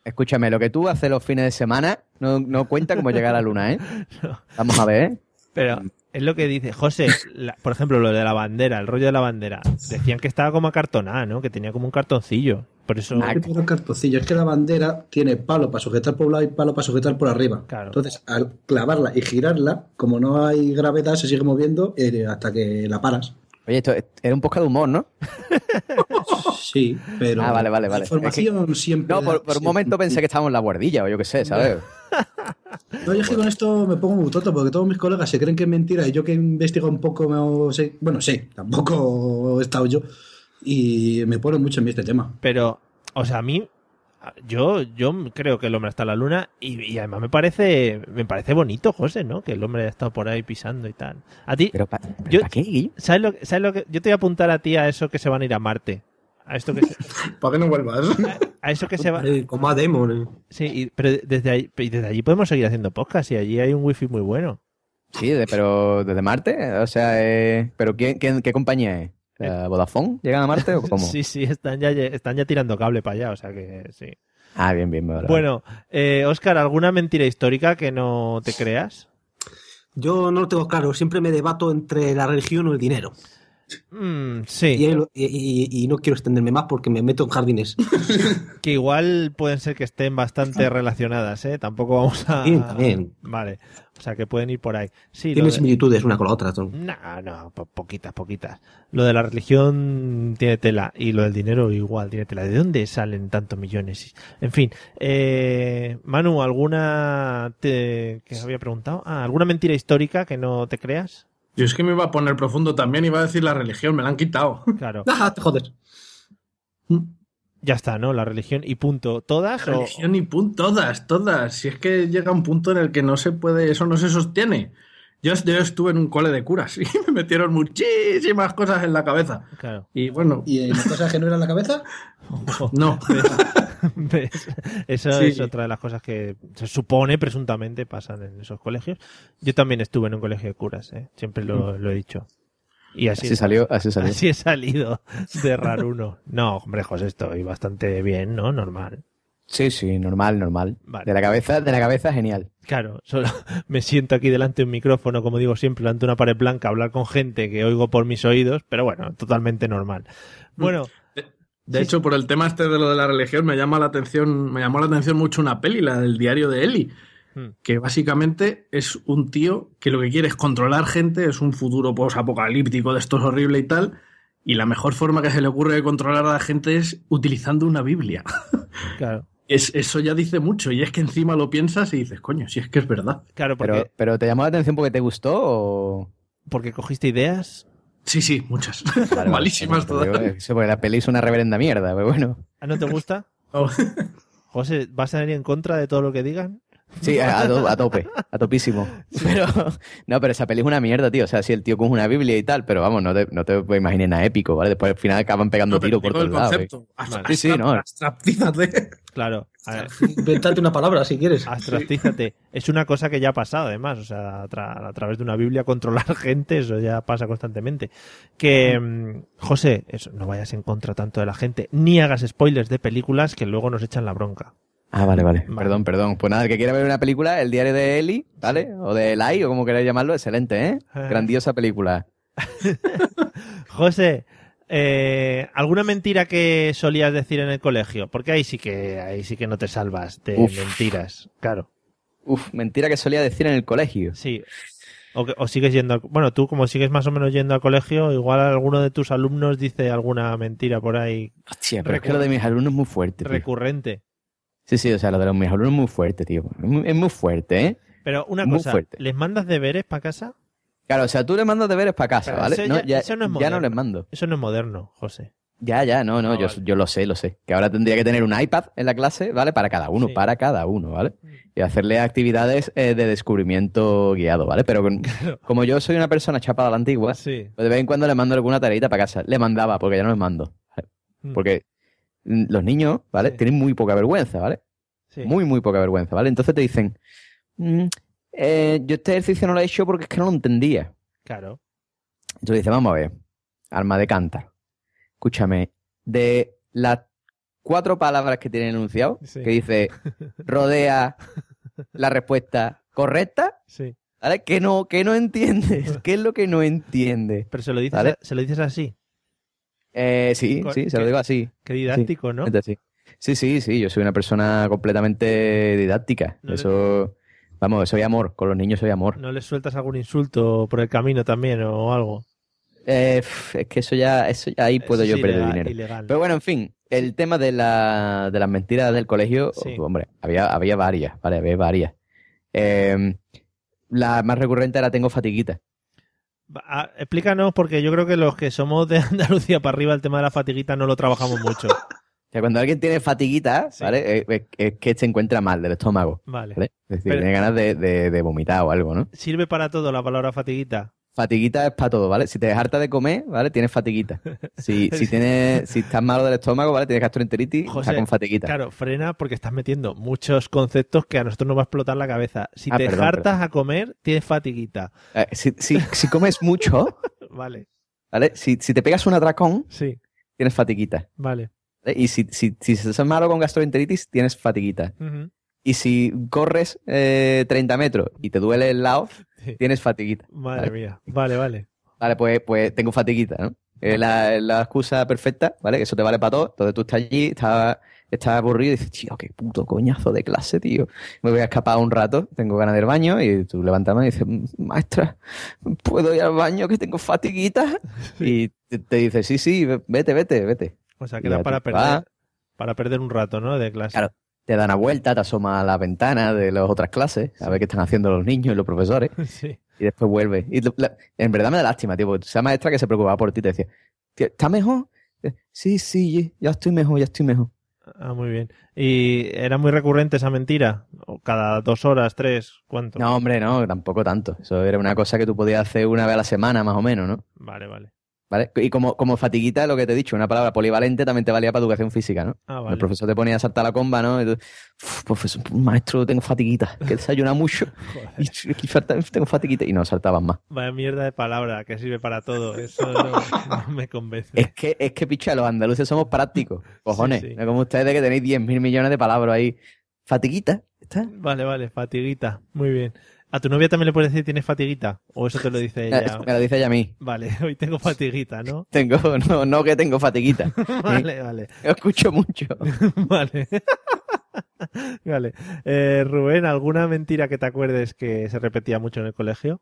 escúchame, lo que tú haces los fines de semana no, no cuenta como llegar a la luna, ¿eh? Vamos a ver, ¿eh? Pero es lo que dice José, la- por ejemplo, lo de la bandera, el rollo de la bandera. Decían que estaba como acartonada, ¿no? Que tenía como un cartoncillo. Por eso. No es que cartoncillo, es que la bandera tiene palo para sujetar por un lado y palo para sujetar por arriba. Entonces, al clavarla y girarla, como no hay gravedad, se sigue moviendo eh, hasta que la paras. Oye, esto era un poco de humor, ¿no? Sí, pero. Ah, vale, vale, la vale. información siempre. No, por, por un momento pensé que estábamos en la guardilla o yo qué sé, ¿sabes? No, yo es que con esto me pongo muy tonto porque todos mis colegas se creen que es mentira y yo que investigo un poco, me, bueno, sé, tampoco he estado yo y me pone mucho en mí este tema. Pero, o sea, a mí, yo, yo creo que el hombre está en la luna y, y además me parece, me parece bonito, José, ¿no? Que el hombre haya estado por ahí pisando y tal. A ti, pero yo, qué? ¿sabes lo, que- ¿sabes lo que? Yo te voy a apuntar a ti a eso que se van a ir a Marte. A esto que se, ¿Para qué no vuelvas? a eso que se va. Como a Demon. eh. Sí, y- pero desde ahí, y desde allí podemos seguir haciendo podcast y allí hay un wifi muy bueno. Sí, de- pero desde Marte, o sea, eh, ¿pero quién, quién- qué compañía es? O sea, ¿Vodafone? ¿Llegan a Marte o cómo? Sí, sí, están ya, están ya tirando cable para allá, o sea que sí. Ah, bien, bien. vale. Bueno, eh, Oscar, ¿alguna mentira histórica que no te creas? Yo no lo tengo claro, siempre me debato entre la religión o el dinero. Mm, sí. Y, y- y- y no quiero extenderme más porque me meto en jardines. Que igual pueden ser que estén bastante relacionadas, ¿eh? Tampoco vamos a... También, también. Vale, o sea que pueden ir por ahí. Sí, de- similitudes una con la otra. Tom. No, no, po- poquitas, poquitas. Lo de la religión tiene tela y lo del dinero igual tiene tela. ¿De dónde salen tantos millones? En fin, eh, Manu, ¿alguna te, que había preguntado? Ah, ¿alguna mentira histórica que no te creas? Yo es que me iba a poner profundo también, iba a decir la religión, me la han quitado. Claro. Ah, te jodes. Ya está, ¿no? La religión y punto. ¿Todas? o- Religión y punto, todas, todas. Si es que llega un punto en el que no se puede, eso no se sostiene. Yo, yo estuve en un cole de curas y me metieron muchísimas cosas en la cabeza. Claro. Y bueno, ¿Y en cosas que no eran la cabeza? no. Eso Sí. es otra de las cosas que se supone, presuntamente, pasan en esos colegios. Yo también estuve en un colegio de curas, ¿eh? siempre lo, lo he dicho. Y así, Así salió, así salió. Así he salido de raruno. No, hombre, José, estoy bastante bien, ¿no? Normal. Sí, sí, normal, normal. Vale. De la cabeza, de la cabeza, genial. Claro, solo me siento aquí delante de un micrófono, como digo siempre, delante de una pared blanca, hablar con gente que oigo por mis oídos, pero bueno, totalmente normal. Bueno, De hecho, por el tema este de lo de la religión, me llama la atención, me llamó la atención mucho una peli, la del diario de Eli, Hmm. que básicamente es un tío que lo que quiere es controlar gente, es un futuro post-apocalíptico de estos horrible y tal, y la mejor forma que se le ocurre de controlar a la gente es utilizando una Biblia. claro. Es, eso ya dice mucho, y es que encima lo piensas y dices, coño, si es que es verdad. Claro, porque, Pero, pero ¿te llamó la atención porque te gustó o...? porque cogiste ideas. Sí, sí, muchas. Malísimas Bueno, todas. digo, porque la peli es una reverenda mierda, pero bueno. ¿Ah, no te gusta? Oh. José, ¿vas a ir en contra de todo lo que digan? Sí, a, a to- a tope, a topísimo. Pero, no, pero esa peli es una mierda, tío. O sea, si el tío coge una Biblia y tal, pero vamos, no te, no te imagines nada épico, ¿vale? Después al final acaban pegando No, tiros por todos lados. ¿eh? Sí, sí, no. abstractízate. Claro. A ver, Inventate una palabra si quieres. Abstractízate. Es una cosa que ya ha pasado, además. O sea, a, tra- a través de una Biblia controlar gente, eso ya pasa constantemente. Que, mm, José, eso, no vayas en contra tanto de la gente, ni hagas spoilers de películas que luego nos echan la bronca. Ah, vale, vale. Perdón, perdón. Pues nada, el que quiera ver una película, El diario de Eli, ¿vale? O de Eli, o como queráis llamarlo, excelente, ¿eh? Eh. Grandiosa película. José, eh, ¿alguna mentira que solías decir en el colegio? Porque ahí sí que, ahí sí que no te salvas de Uf. mentiras. Claro. Uf, mentira que solía decir en el colegio. Sí. O, o sigues yendo al, bueno, tú como sigues más o menos yendo al colegio, igual alguno de tus alumnos dice alguna mentira por ahí Hostia, pero es que lo de mis alumnos es muy fuerte, tío. Sí, sí, o sea, lo de los alumnos es muy fuerte, tío. Es muy, es muy fuerte, ¿eh? Pero una Muy cosa, fuerte. ¿les mandas deberes para casa? Claro, o sea, tú le mandas deberes para casa, Pero ¿vale? eso No, ya- ya, eso no es ya no les mando. Eso no es moderno, José. Ya, ya, no, no, yo, vale. yo lo sé, lo sé. Que ahora tendría que tener un iPad en la clase, ¿vale? Para cada uno, Sí. Mm. para cada uno, ¿vale? Y hacerle actividades eh, de descubrimiento guiado, ¿vale? Pero con- como yo soy una persona chapada a la antigua, Sí. pues de vez en cuando le mando alguna tareita para casa. Le mandaba, porque ya no les mando. ¿vale? Mm. Porque mm, los niños, ¿vale? Sí. Tienen muy poca vergüenza, ¿vale? Sí. Muy, muy poca vergüenza, ¿vale? Entonces te dicen, "Mm, eh, yo este ejercicio no lo he hecho porque es que no lo entendía. Claro. Entonces dice, vamos a ver, arma de cántaro. Escúchame, de las cuatro palabras que tiene enunciado, Sí. que dice rodea la respuesta correcta, Sí. ¿vale? Que no, que no entiendes. ¿Qué es lo que no entiende? Pero se lo dices, ¿Vale? se lo dices así. Eh, sí, sí, se lo digo así. Qué didáctico, ¿no? Sí. sí, sí, sí, yo soy una persona completamente didáctica. No le- Eso, vamos, soy amor. Con los niños soy amor. ¿No les sueltas algún insulto por el camino también o algo? Eh, es que eso ya, eso ya ahí puedo Eso yo perder ilegal- dinero. ilegal. Pero bueno, en fin, el tema de, la, de las mentiras del colegio, Sí. hombre, había, había varias, vale, había varias. Eh, la más recurrente era tengo fatiguita. Ah, explícanos, porque yo creo que los que somos de Andalucía para arriba, el tema de la fatiguita no lo trabajamos mucho. O sea, cuando alguien tiene fatiguita, ¿vale? Eh, Es, es que se encuentra mal del estómago. Vale. ¿vale? Es decir, Pero- tiene ganas de, de- de vomitar o algo, ¿no? ¿Sirve para todo la palabra fatiguita? Fatiguita es para todo, ¿vale? Si te harta de comer, ¿vale? Tienes fatiguita. Si, si, tienes, si estás malo del estómago, ¿vale? Tienes gastroenteritis, José, está con fatiguita. Claro, frena porque estás metiendo muchos conceptos que a nosotros nos va a explotar la cabeza. Si Ah, te perdón, hartas a comer, tienes fatiguita. Eh, si, si, si comes mucho, Vale, ¿vale? Si, si te pegas un atracón, sí, tienes fatiguita. vale. ¿vale? Y si, si, si estás malo con gastroenteritis, tienes fatiguita. Ujú. Y si corres eh, 30 metros y te duele el lado, Sí. tienes fatiguita. Madre Vale. mía. Vale, vale. Vale, pues, pues tengo fatiguita, ¿no? Es la, la excusa perfecta, ¿vale? Que eso te vale para todo. Entonces tú estás allí, estás, estás aburrido y dices, tío, qué puto coñazo de clase, tío. Me voy a escapar un rato, tengo ganas del baño y tú levantas la mano y dices, maestra, ¿puedo ir al baño que tengo fatiguita? Y te, te dice, sí, sí, vete, vete, vete. O sea, que era para perder, para perder un rato, ¿no? De clase. Claro, te dan una vuelta, te asomas a la ventana de las otras clases, a ver qué están haciendo los niños y los profesores. Sí. Y después vuelve. Y la- en verdad me da lástima, tío, porque esa maestra que se preocupaba por ti te decía, "Tío, ¿está mejor? Eh, Sí, sí, ya estoy mejor, ya estoy mejor. Ah, muy bien. ¿Y era muy recurrente esa mentira? ¿O cada dos horas, tres? ¿Cuánto? No, hombre, no, tampoco tanto. Eso era una cosa que tú podías hacer una vez a la semana, más o menos, ¿no? Vale, vale. ¿Vale? Y como, como fatiguita, lo que te he dicho, una palabra polivalente también te valía para educación física, ¿no? Ah, vale. El profesor te ponía a saltar la comba, ¿no? Y tú, "Uf, profesor, maestro, tengo fatiguita, que desayuna mucho y, tengo fatiguita. Y no saltabas más. Vaya mierda de palabra que sirve para todo. Eso no, no me convence. Es que, es que, picha, los andaluces somos prácticos, cojones. Sí, sí. No como ustedes que tenéis 10.000 millones de palabras ahí. Fatiguita, ¿está? Vale, vale, fatiguita. Muy bien. ¿A tu novia también le puedes decir tienes fatiguita? ¿O eso te lo dice ella? Me lo dice ella a mí. Vale, hoy tengo fatiguita, ¿no? Tengo, no, no que tengo fatiguita. Vale, vale. Yo escucho mucho. Vale. Vale. Eh, Rubén, ¿alguna mentira que te acuerdes que se repetía mucho en el colegio?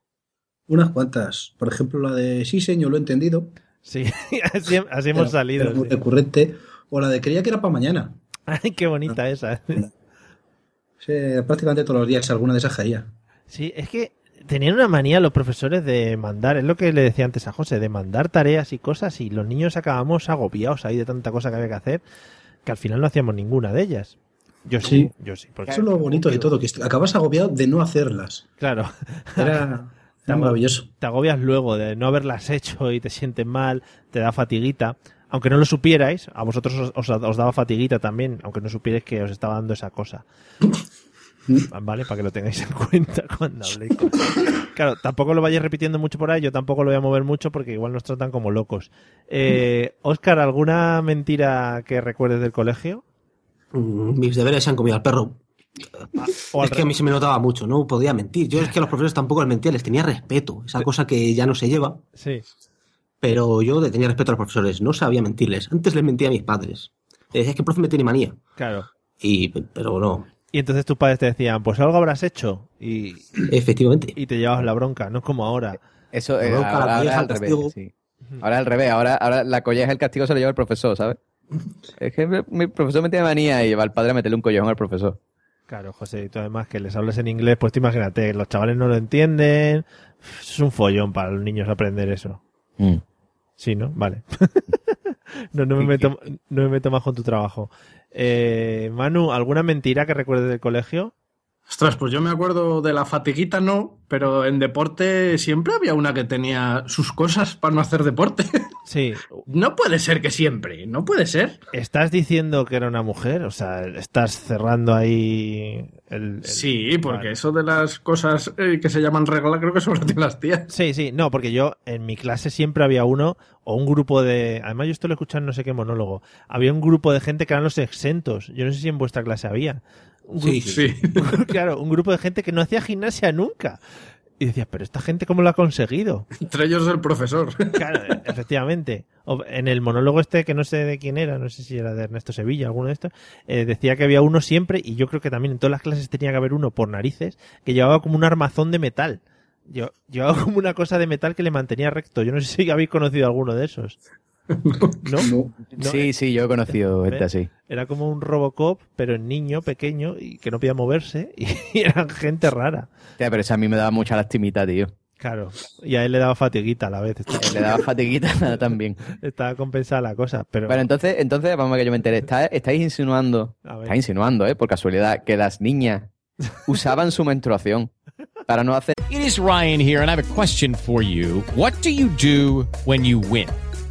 Unas cuantas. Por ejemplo, la de sí, señor, lo he entendido. Sí, así, así hemos salido. muy sí. recurrente. O la de creía que era para mañana. Ay, qué bonita esa. Sí, prácticamente todos los días alguna de esas caía. Sí, es que tenían una manía los profesores de mandar, es lo que le decía antes a José, de mandar tareas y cosas y los niños acabamos agobiados ahí de tanta cosa que había que hacer que al final no hacíamos ninguna de ellas. Yo sí, Sí. yo sí. Porque, Eso es lo bonito de todo, que acabas agobiado de no hacerlas. Claro. Era, maravilloso. Te agobias luego de no haberlas hecho y te sientes mal, te da fatiguita. Aunque no lo supierais, a vosotros os, os- os daba fatiguita también, aunque no supierais que os estaba dando esa cosa. ¿Vale? Para que lo tengáis en cuenta cuando habléis. con- Claro, tampoco lo vayáis repitiendo mucho por ahí, yo tampoco lo voy a mover mucho porque igual nos tratan como locos. Eh, Oscar, ¿alguna mentira que recuerdes del colegio? Mm, Mis deberes se han comido al perro. o al es que a mí se me notaba mucho, no podía mentir. Yo es que a los profesores tampoco les mentía, les tenía respeto. Esa cosa que ya no se lleva. Sí. Pero yo le tenía respeto a los profesores, no sabía mentirles. Antes les mentía a mis padres. Les decía que el profe me tiene manía. Claro. Y, pero no. Y entonces tus padres te decían, pues algo habrás hecho. Y, Efectivamente. y te llevabas la bronca, no es como ahora. Eso eh, La bronca, ahora, ahora es al el revés. sí. Ahora es al revés. Ahora, ahora la colleja, el castigo se lo lleva el profesor, ¿sabes? Es que mi, profesor me tiene manía y lleva al padre a meterle un collejón al profesor. Claro, José, y tú además que les hables en inglés, pues tú imagínate, los chavales no lo entienden. Es un follón para los niños aprender eso. Mm. Sí, ¿no? Vale. no, no, me meto, no me meto más con tu trabajo. Eh, Manu, ¿alguna mentira que recuerdes del colegio? Ostras, pues yo me acuerdo de la fatiguita, no, pero en deporte siempre había una que tenía sus cosas para no hacer deporte. Sí. No puede ser que siempre, no puede ser. ¿Estás diciendo que era una mujer? O sea, ¿estás cerrando ahí El- el- Sí, porque vale. eso de las cosas eh, que se llaman regla creo que solo tienen las tías. Sí, sí, no, porque yo en mi clase siempre había uno o un grupo de. Además, yo esto lo he escuchado en no sé qué monólogo. Había un grupo de gente que eran los exentos. Yo no sé si en vuestra clase había. Un Sí, grupo- Sí. claro, un grupo de gente que no hacía gimnasia nunca. Y decías, pero esta gente, ¿cómo lo ha conseguido? Entre ellos el profesor. Claro, efectivamente. En el monólogo este, que no sé de quién era, no sé si era de Ernesto Sevilla, alguno de estos, eh, decía que había uno siempre, y yo creo que también en todas las clases tenía que haber uno por narices, que llevaba como un armazón de metal. Yo, llevaba como una cosa de metal que le mantenía recto. Yo no sé si habéis conocido alguno de esos. ¿No? No. No, Sí, sí, yo he conocido ¿Ves? este así. Era como un Robocop, pero en niño, pequeño, y que no podía moverse, y eran gente rara. Pero eso a mí me daba mucha lastimita, tío. Claro. Y a él le daba fatiguita a la vez. Le daba fatiguita también. Estaba compensada la cosa, pero... Bueno, entonces, entonces vamos a que yo me enteré. ¿Está- ¿Estáis insinuando, estáis insinuando, eh, por casualidad, que las niñas usaban su menstruación para no hacer It is Ryan here, and I have a question for you. What do you do when you win?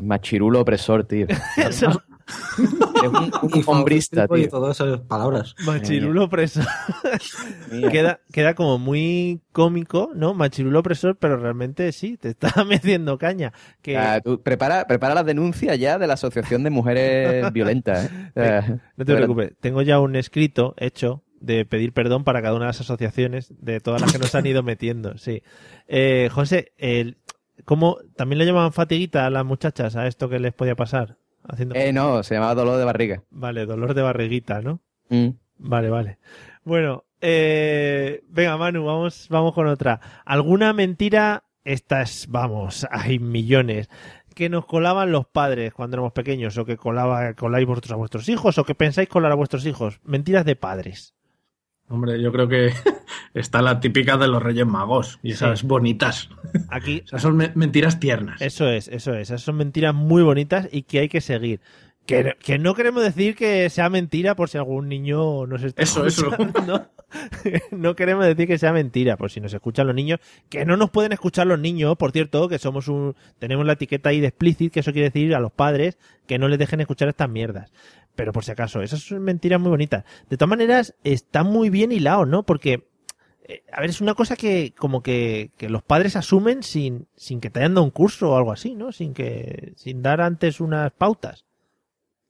Machirulo opresor, tío. Eso. Eres un, un hombrista, Y tío. todas esas palabras. Machirulo opresor. Mía. queda, queda como muy cómico, ¿no? Machirulo opresor, pero realmente sí, te está metiendo caña. Que, Ah, tú prepara, prepara la denuncia ya de la Asociación de Mujeres Violentas. ¿eh? No te preocupes, tengo ya un escrito hecho de pedir perdón para cada una de las asociaciones de todas las que nos han ido metiendo, sí. Eh, José, el, ¿cómo también le llamaban fatiguita a las muchachas a esto que les podía pasar? Haciendo... Eh, no, se llamaba dolor de barriga. Vale, dolor de barriguita, ¿no? Mm. Vale, vale. Bueno, eh, venga, Manu, vamos, vamos con otra. ¿Alguna mentira? Estas, vamos, hay millones. Que nos colaban los padres cuando éramos pequeños, o que colaba, coláis vosotros a vuestros hijos, o que pensáis colar a vuestros hijos. Mentiras de padres. Hombre, yo creo que está la típica de los Reyes Magos y esas bonitas. Aquí, sea, son me- mentiras tiernas. eso es, eso es. Esas son mentiras muy bonitas y que hay que seguir. Que, que no queremos decir que sea mentira por si algún niño nos está Eso, eso. escuchando. No queremos decir que sea mentira, por si nos escuchan los niños, que no nos pueden escuchar los niños, por cierto, que somos un, tenemos la etiqueta ahí de explicit, que eso quiere decir a los padres que no les dejen escuchar estas mierdas. Pero por si acaso, esas son mentiras muy bonitas. De todas maneras, está muy bien hilado, ¿no? Porque, eh, a ver, es una cosa que como que, que los padres asumen sin, sin que te hayan dado un curso o algo así, ¿no? Sin que, sin dar antes unas pautas.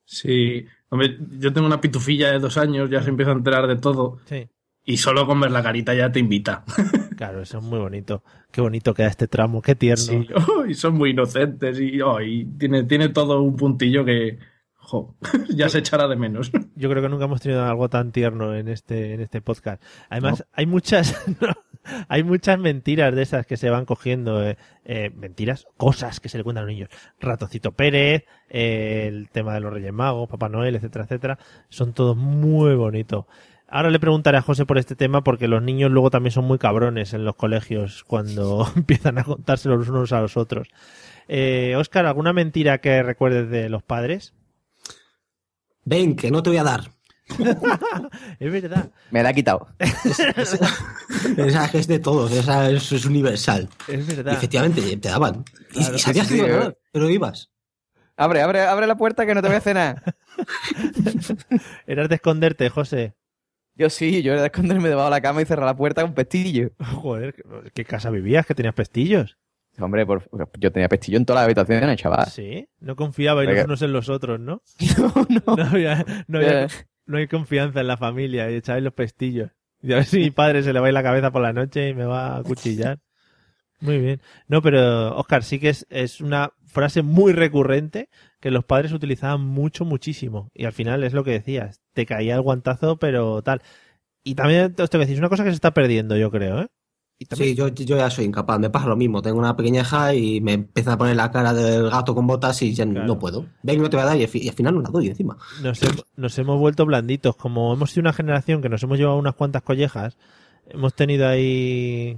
Sí. Hombre, yo tengo una pitufilla de dos años, ya se empieza a enterar de todo. Sí. Y solo con ver la carita ya te invita. Claro, eso es muy bonito. Qué bonito queda este tramo, qué tierno. Sí. Oh, y son muy inocentes y, oh, y tiene, tiene todo un puntillo que jo, ya se echará de menos. Yo creo que nunca hemos tenido algo tan tierno en este, en este podcast. Además, hay muchas, no, hay muchas mentiras de esas que se van cogiendo, eh, eh, mentiras, cosas que se le cuentan a los niños. Ratocito Pérez, eh, el tema de los Reyes Magos, Papá Noel, etcétera, etcétera. Son todos muy bonitos. Ahora le preguntaré a José por este tema porque los niños luego también son muy cabrones en los colegios cuando empiezan a contárselo los unos a los otros. Eh, Oscar, ¿alguna mentira que recuerdes de los padres? Ven, que no te voy a dar. es verdad. Me la ha quitado. Esa que es de todos, esa es, es universal. Es Y verdad. efectivamente, te daban. Y- Claro. y, sabías Sí, que iba a pero ibas. Abre, abre, abre la puerta que no te voy a cenar. Eras de esconderte, José. Yo sí, yo era de esconderme debajo de la cama y cerrar la puerta con pestillo. Joder, ¿qué casa vivías? ¿Que tenías pestillos? Hombre, por- yo tenía pestillo en todas las habitaciones, chaval. Sí. No confiabais los unos en los otros, ¿no? no, no. No, había- no, había- Eh. no hay confianza en la familia y echabais los pestillos. Y a ver si mi padre se le va a ir la cabeza por la noche y me va a cuchillar. Muy bien. No, pero Oscar, sí que es, es una frase muy recurrente que los padres utilizaban mucho, muchísimo. Y al final es lo que decías, te caía el guantazo, pero tal. Y también os tengo que decir, es una cosa que se está perdiendo, yo creo, ¿eh? Y también- Sí, yo, yo ya soy incapaz, me pasa lo mismo. Tengo una pequeña hija y me empieza a poner la cara del gato con botas y ya no puedo. Ven, no te voy a dar y, al fi- y al final no la doy encima. nos, hem- nos hemos vuelto blanditos. Como hemos sido una generación que nos hemos llevado unas cuantas collejas, hemos tenido ahí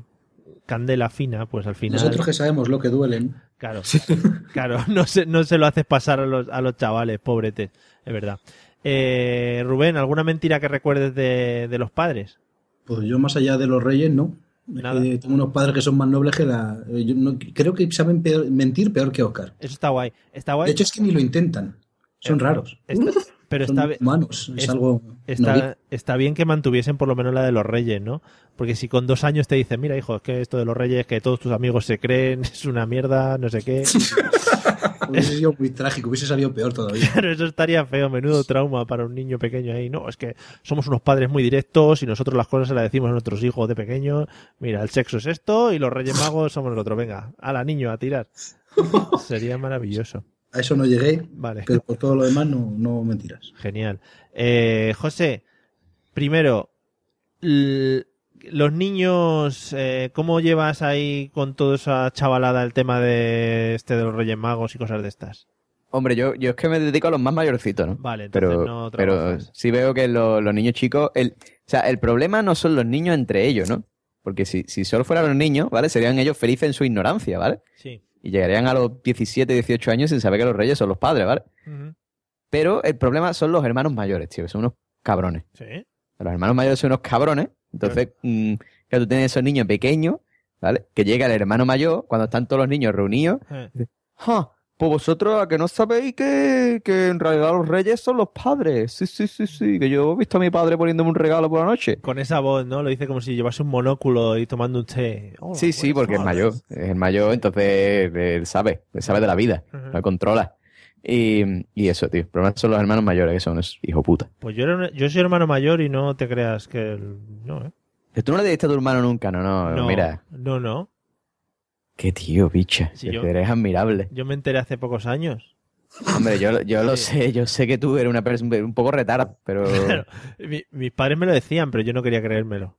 candela fina, pues al final. Nosotros que sabemos lo que duelen. Claro, claro, no se, no se lo haces pasar a los, a los chavales, pobretes, es verdad. Eh, Rubén, ¿alguna mentira que recuerdes de, de los padres? Pues yo más allá de los reyes, no. Nada. que tengo unos padres que son más nobles que la... eh, yo no- creo que saben peor- mentir peor que Oscar. Eso está guay. Está guay. De hecho, es que ni lo intentan. Son raros. Está- pero Son está humanos. Es, es- algo... Está, está bien que mantuviesen por lo menos la de los reyes, ¿no? Porque si con dos años te dicen, mira, hijo, es que esto de los reyes, que todos tus amigos se creen, es una mierda, no sé qué. Hubiese sido muy trágico, hubiese salido peor todavía. Claro, eso estaría feo, menudo trauma para un niño pequeño ahí. No, es que somos unos padres muy directos y nosotros las cosas se las decimos a nuestros hijos de pequeños. Mira, el sexo es esto y los reyes magos somos nosotros. Venga, a la niño, a tirar. Sería maravilloso. A eso no llegué, Vale. pero por todo lo demás no, no mentiras. Genial. Eh, José, primero, los niños, eh, ¿cómo llevas ahí con toda esa chavalada el tema de este de los Reyes Magos y cosas de estas? Hombre, yo, yo es que me dedico a los más mayorcitos, ¿no? Vale, entonces pero, no pero sí veo que lo- los niños chicos, el, o sea, el problema no son los niños entre ellos, ¿no? Porque si, si solo fueran los niños, ¿vale? Serían ellos felices en su ignorancia, ¿vale? Sí. Y llegarían a los 17, 18 años sin saber que los reyes son los padres, ¿vale? Pero el problema son los hermanos mayores, tío, que son unos cabrones. Sí. Los hermanos mayores son unos cabrones. Entonces, mm, que tú tienes esos niños pequeños, ¿vale? Que llega el hermano mayor, cuando están todos los niños reunidos, Eh. dice, "Ja, pues vosotros a que no sabéis que, que en realidad los reyes son los padres. Sí, sí, sí, sí, que yo he visto a mi padre poniéndome un regalo por la noche. Con esa voz, ¿no? Lo dice como si llevase un monóculo y tomando un té. Hola, Sí, sí, porque es mayor. Es el mayor, entonces él sabe, él sabe de la vida, Ujú. lo controla. Y, y eso, tío. El problema son los hermanos mayores, que son unos hijo puta. Pues yo, era yo soy hermano mayor y no te creas que... el- No, ¿eh? Tú no le diste a tu hermano nunca, no, no, No, mira. no, no. Qué tío, bicha. Yo- eres admirable. Yo me enteré hace pocos años. Hombre, yo, yo lo sé, yo sé que tú eres una persona un poco retarda, pero... Claro, mi- mis padres me lo decían, pero yo no quería creérmelo.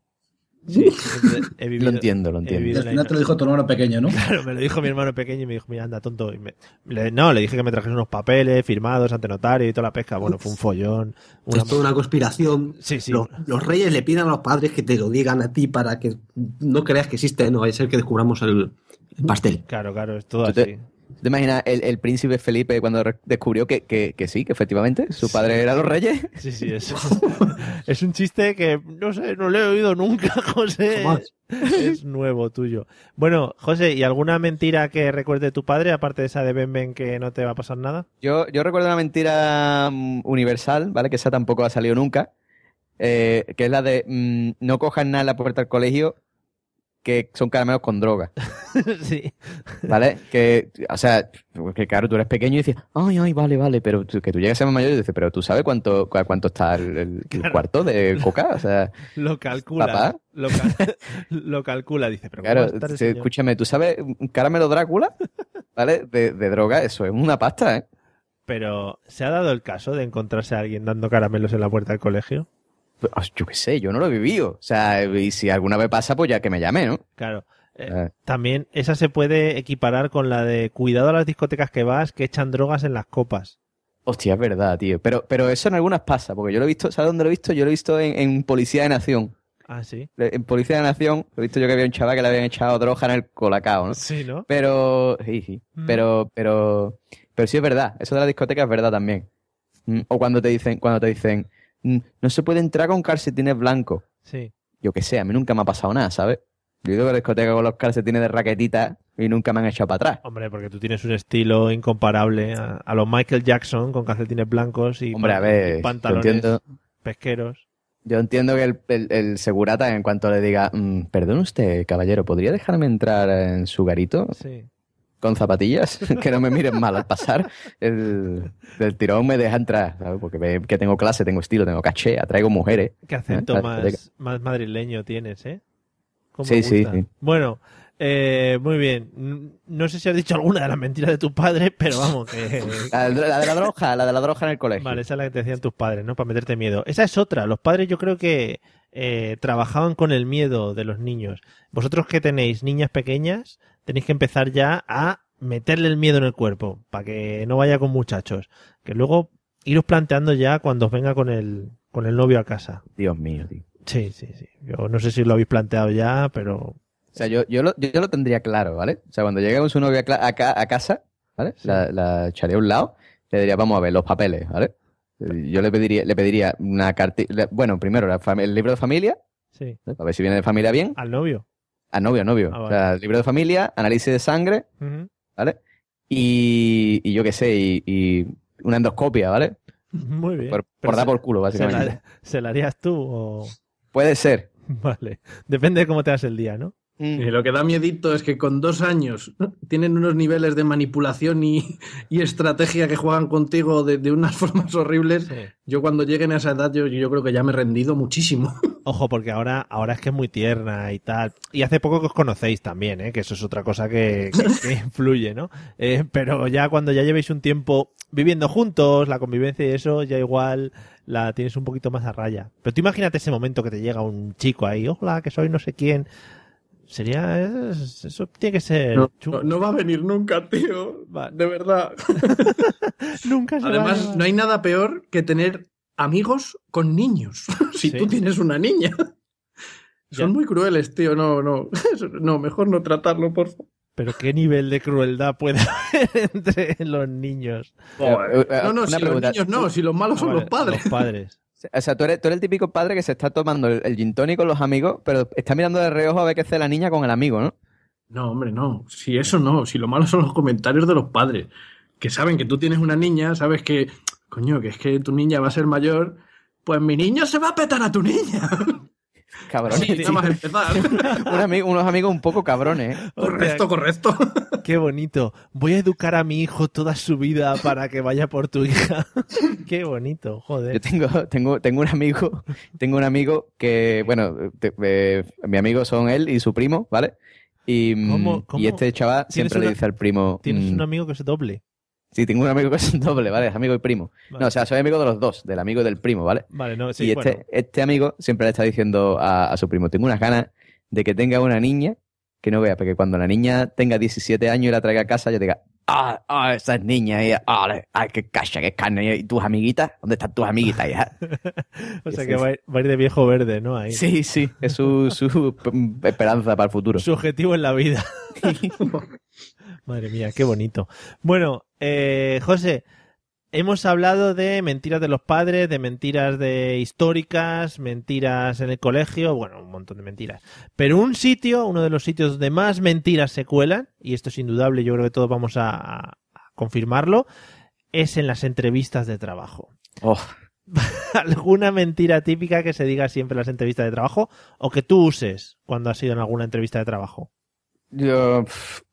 Sí, entonces he vivido- Lo entiendo, lo entiendo. Al final te lo dijo tu hermano pequeño, ¿no? Claro, me lo dijo mi hermano pequeño y me dijo, mira, anda, tonto. Y me- le- no, le dije que me trajese unos papeles firmados ante notario y toda la pesca. Bueno, fue un follón. Una, Es toda una conspiración. Sí, sí. Los, los reyes le piden a los padres que te lo digan a ti para que no creas que existe, no, es el que descubramos el, el pastel. Claro, claro, es todo ¿Tú así. te, ¿Te imaginas el, el príncipe Felipe cuando descubrió que, que, que sí, que efectivamente su padre era los reyes? Sí, sí, es, es un chiste que, no sé, no lo he oído nunca, José. Jamás. Es nuevo tuyo. Bueno, José, ¿y alguna mentira que recuerde de tu padre, aparte de esa de Ben Ben que no te va a pasar nada? Yo, yo recuerdo una mentira mm, universal, ¿vale? Que esa tampoco ha salido nunca. eh, que es la de mm, no cojan nada en la puerta del colegio que son caramelos con droga, sí. ¿vale? que, o sea, que claro, tú eres pequeño y dices, ay, ay, vale, vale, pero tú- que tú llegas a ser más mayor y dices, pero tú sabes cuánto, cu- cuánto está el, el- el Claro. cuarto de coca, o sea, Lo calcula. Papá. Lo, cal- lo calcula, dice, pero ¿cómo claro, el sí, escúchame, tú sabes, un caramelo Drácula, ¿vale? De, de droga, eso es una pasta, ¿eh? Pero, ¿se ha dado el caso de encontrarse a alguien dando caramelos en la puerta del colegio? Pues, Yo qué sé, yo no lo he vivido. O sea, y si alguna vez pasa, pues ya que me llame, ¿no? Claro. Eh, Eh. También esa se puede equiparar con la de cuidado a las discotecas que vas que echan drogas en las copas. Hostia, es verdad, tío. Pero, pero eso en algunas pasa, porque yo lo he visto, ¿sabes dónde lo he visto? Yo lo he visto en, en Policía de Nación. Ah, sí. En Policía de Nación, lo he visto yo que había un chaval que le habían echado droga en el colacao, ¿no? Sí, ¿no? Pero, sí, sí. Mm. Pero, pero, pero sí es verdad. Eso de la discoteca es verdad también. Mm, O cuando te dicen, cuando te dicen, no se puede entrar con calcetines blancos. Sí. Yo qué sé, a mí nunca me ha pasado nada, ¿sabes? Yo he ido a la discoteca con los calcetines de raquetita y nunca me han echado para atrás. Hombre, porque tú tienes un estilo incomparable a, a los Michael Jackson con calcetines blancos y, Hombre, pan- a ver, y yo pantalones entiendo, pesqueros. yo entiendo que el, el- el segurata, en cuanto le diga, "Mm, perdón usted, caballero, ¿podría dejarme entrar en su garito? Sí. Con zapatillas, que no me miren mal al pasar. El, del tirón me deja entrar, ¿sabes? Porque ve que tengo clase, tengo estilo, tengo caché, atraigo mujeres. Qué acento ¿Eh? más, más madrileño tienes, ¿eh? Cómo Sí, sí. Bueno, eh, muy bien. No sé si has dicho alguna de las mentiras de tu padre, pero vamos, que... La, la de la droga, la de la droga en el colegio. Vale, esa es la que te decían tus padres, ¿no? Para meterte miedo. Esa es otra. Los padres yo creo que eh, trabajaban con el miedo de los niños. Vosotros que tenéis niñas pequeñas, tenéis que empezar ya a meterle el miedo en el cuerpo, para que no vaya con muchachos. Que luego iros planteando ya cuando os venga con el, con el novio a casa. Dios mío, tío. Sí, sí, sí. Yo no sé si lo habéis planteado ya, pero... O sea, yo, yo, lo, yo lo tendría claro, ¿vale? O sea, cuando llegue con su novia a, ca- casa, ¿vale? La, la echaría a un lado, le diría, vamos a ver, los papeles, ¿vale? Yo le pediría, le pediría una cartilla, bueno, primero la el libro de familia, Sí. ¿vale? para ver si viene de familia bien. ¿Al novio? Al novio, al novio. Ah, O sea, libro de familia, análisis de sangre. ¿vale? Y, y yo qué sé, y, y una endoscopia, ¿vale? Muy bien. Por, dar se- por culo, ¿Se básicamente. la, se la harías tú o...? Puede ser. Vale. Depende de cómo te das el día, ¿no? Y lo que da miedito es que con dos años tienen unos niveles de manipulación y, y estrategia que juegan contigo de, de unas formas horribles. Yo cuando lleguen a esa edad, yo, yo creo que ya me he rendido muchísimo. Ojo, porque ahora, ahora es que es muy tierna y tal. Y hace poco que os conocéis también, ¿eh? que eso es otra cosa que, que- que influye, ¿no? Eh, pero ya cuando ya llevéis un tiempo viviendo juntos, la convivencia y eso, ya igual la tienes un poquito más a raya. Pero tú imagínate ese momento que te llega un chico ahí, hola, que soy no sé quién. Sería. es- Eso tiene que ser. No, chungo. no- no va a venir nunca, tío. De verdad. Nunca se va a Además, llevar. no hay nada peor que tener amigos con niños. si Sí. tú tienes una niña. Ya. Son muy crueles, tío. No, no. No, mejor no tratarlo, por favor. Pero qué nivel de crueldad puede haber entre los niños. Eh, No, no, una si pregunta. los niños no, si los malos Ah, son vale, los padres. Los padres. O sea, tú eres, tú eres el típico padre que se está tomando el, el gin con los amigos, pero está mirando de reojo a ver qué hace la niña con el amigo, ¿no? No, hombre, no. Si eso no, si lo malo son los comentarios de los padres. Que saben que tú tienes una niña, sabes que, coño, que es que tu niña va a ser mayor, pues mi niño se va a petar a tu niña. Cabrón. Sí, nada más empezar. Un ami- unos amigos un poco cabrones, ¿eh? Correcto, correcto. Qué bonito. Voy a educar a mi hijo toda su vida para que vaya por tu hija. Qué bonito, joder. Yo tengo, tengo, tengo un amigo, tengo un amigo que, bueno, te- eh, mi amigo son él y su primo, ¿vale? Y, mm, ¿Cómo- cómo? y este chaval ¿Tienes siempre le dice al primo. Tienes mm, un amigo que es doble. Sí, tengo un amigo que es doble, ¿vale? Es amigo y primo. Vale. No, o sea, soy amigo de los dos, del amigo y del primo, ¿vale? Vale, no, sí, y este, bueno. este amigo siempre le está diciendo a, a su primo, tengo unas ganas de que tenga una niña que no vea, porque cuando la niña tenga 17 años y la traiga a casa, yo diga, ah, ah, esa es niña, y, ah, ah, qué cacha, qué carne, y tus amiguitas, ¿dónde están tus amiguitas ya? O sea que va a, ir, va a ir de viejo verde, ¿no? Ahí. Sí, sí, es su, su esperanza para el futuro. Su objetivo en la vida. Madre mía, qué bonito. Bueno, eh, José, hemos hablado de mentiras de los padres, de mentiras de históricas, mentiras en el colegio, bueno, un montón de mentiras. Pero un sitio, uno de los sitios donde más mentiras se cuelan, y esto es indudable, yo creo que todos vamos a, a confirmarlo, es en las entrevistas de trabajo. Oh, ¿Alguna mentira típica que se diga siempre en las entrevistas de trabajo o que tú uses cuando has ido en alguna entrevista de trabajo? Yo,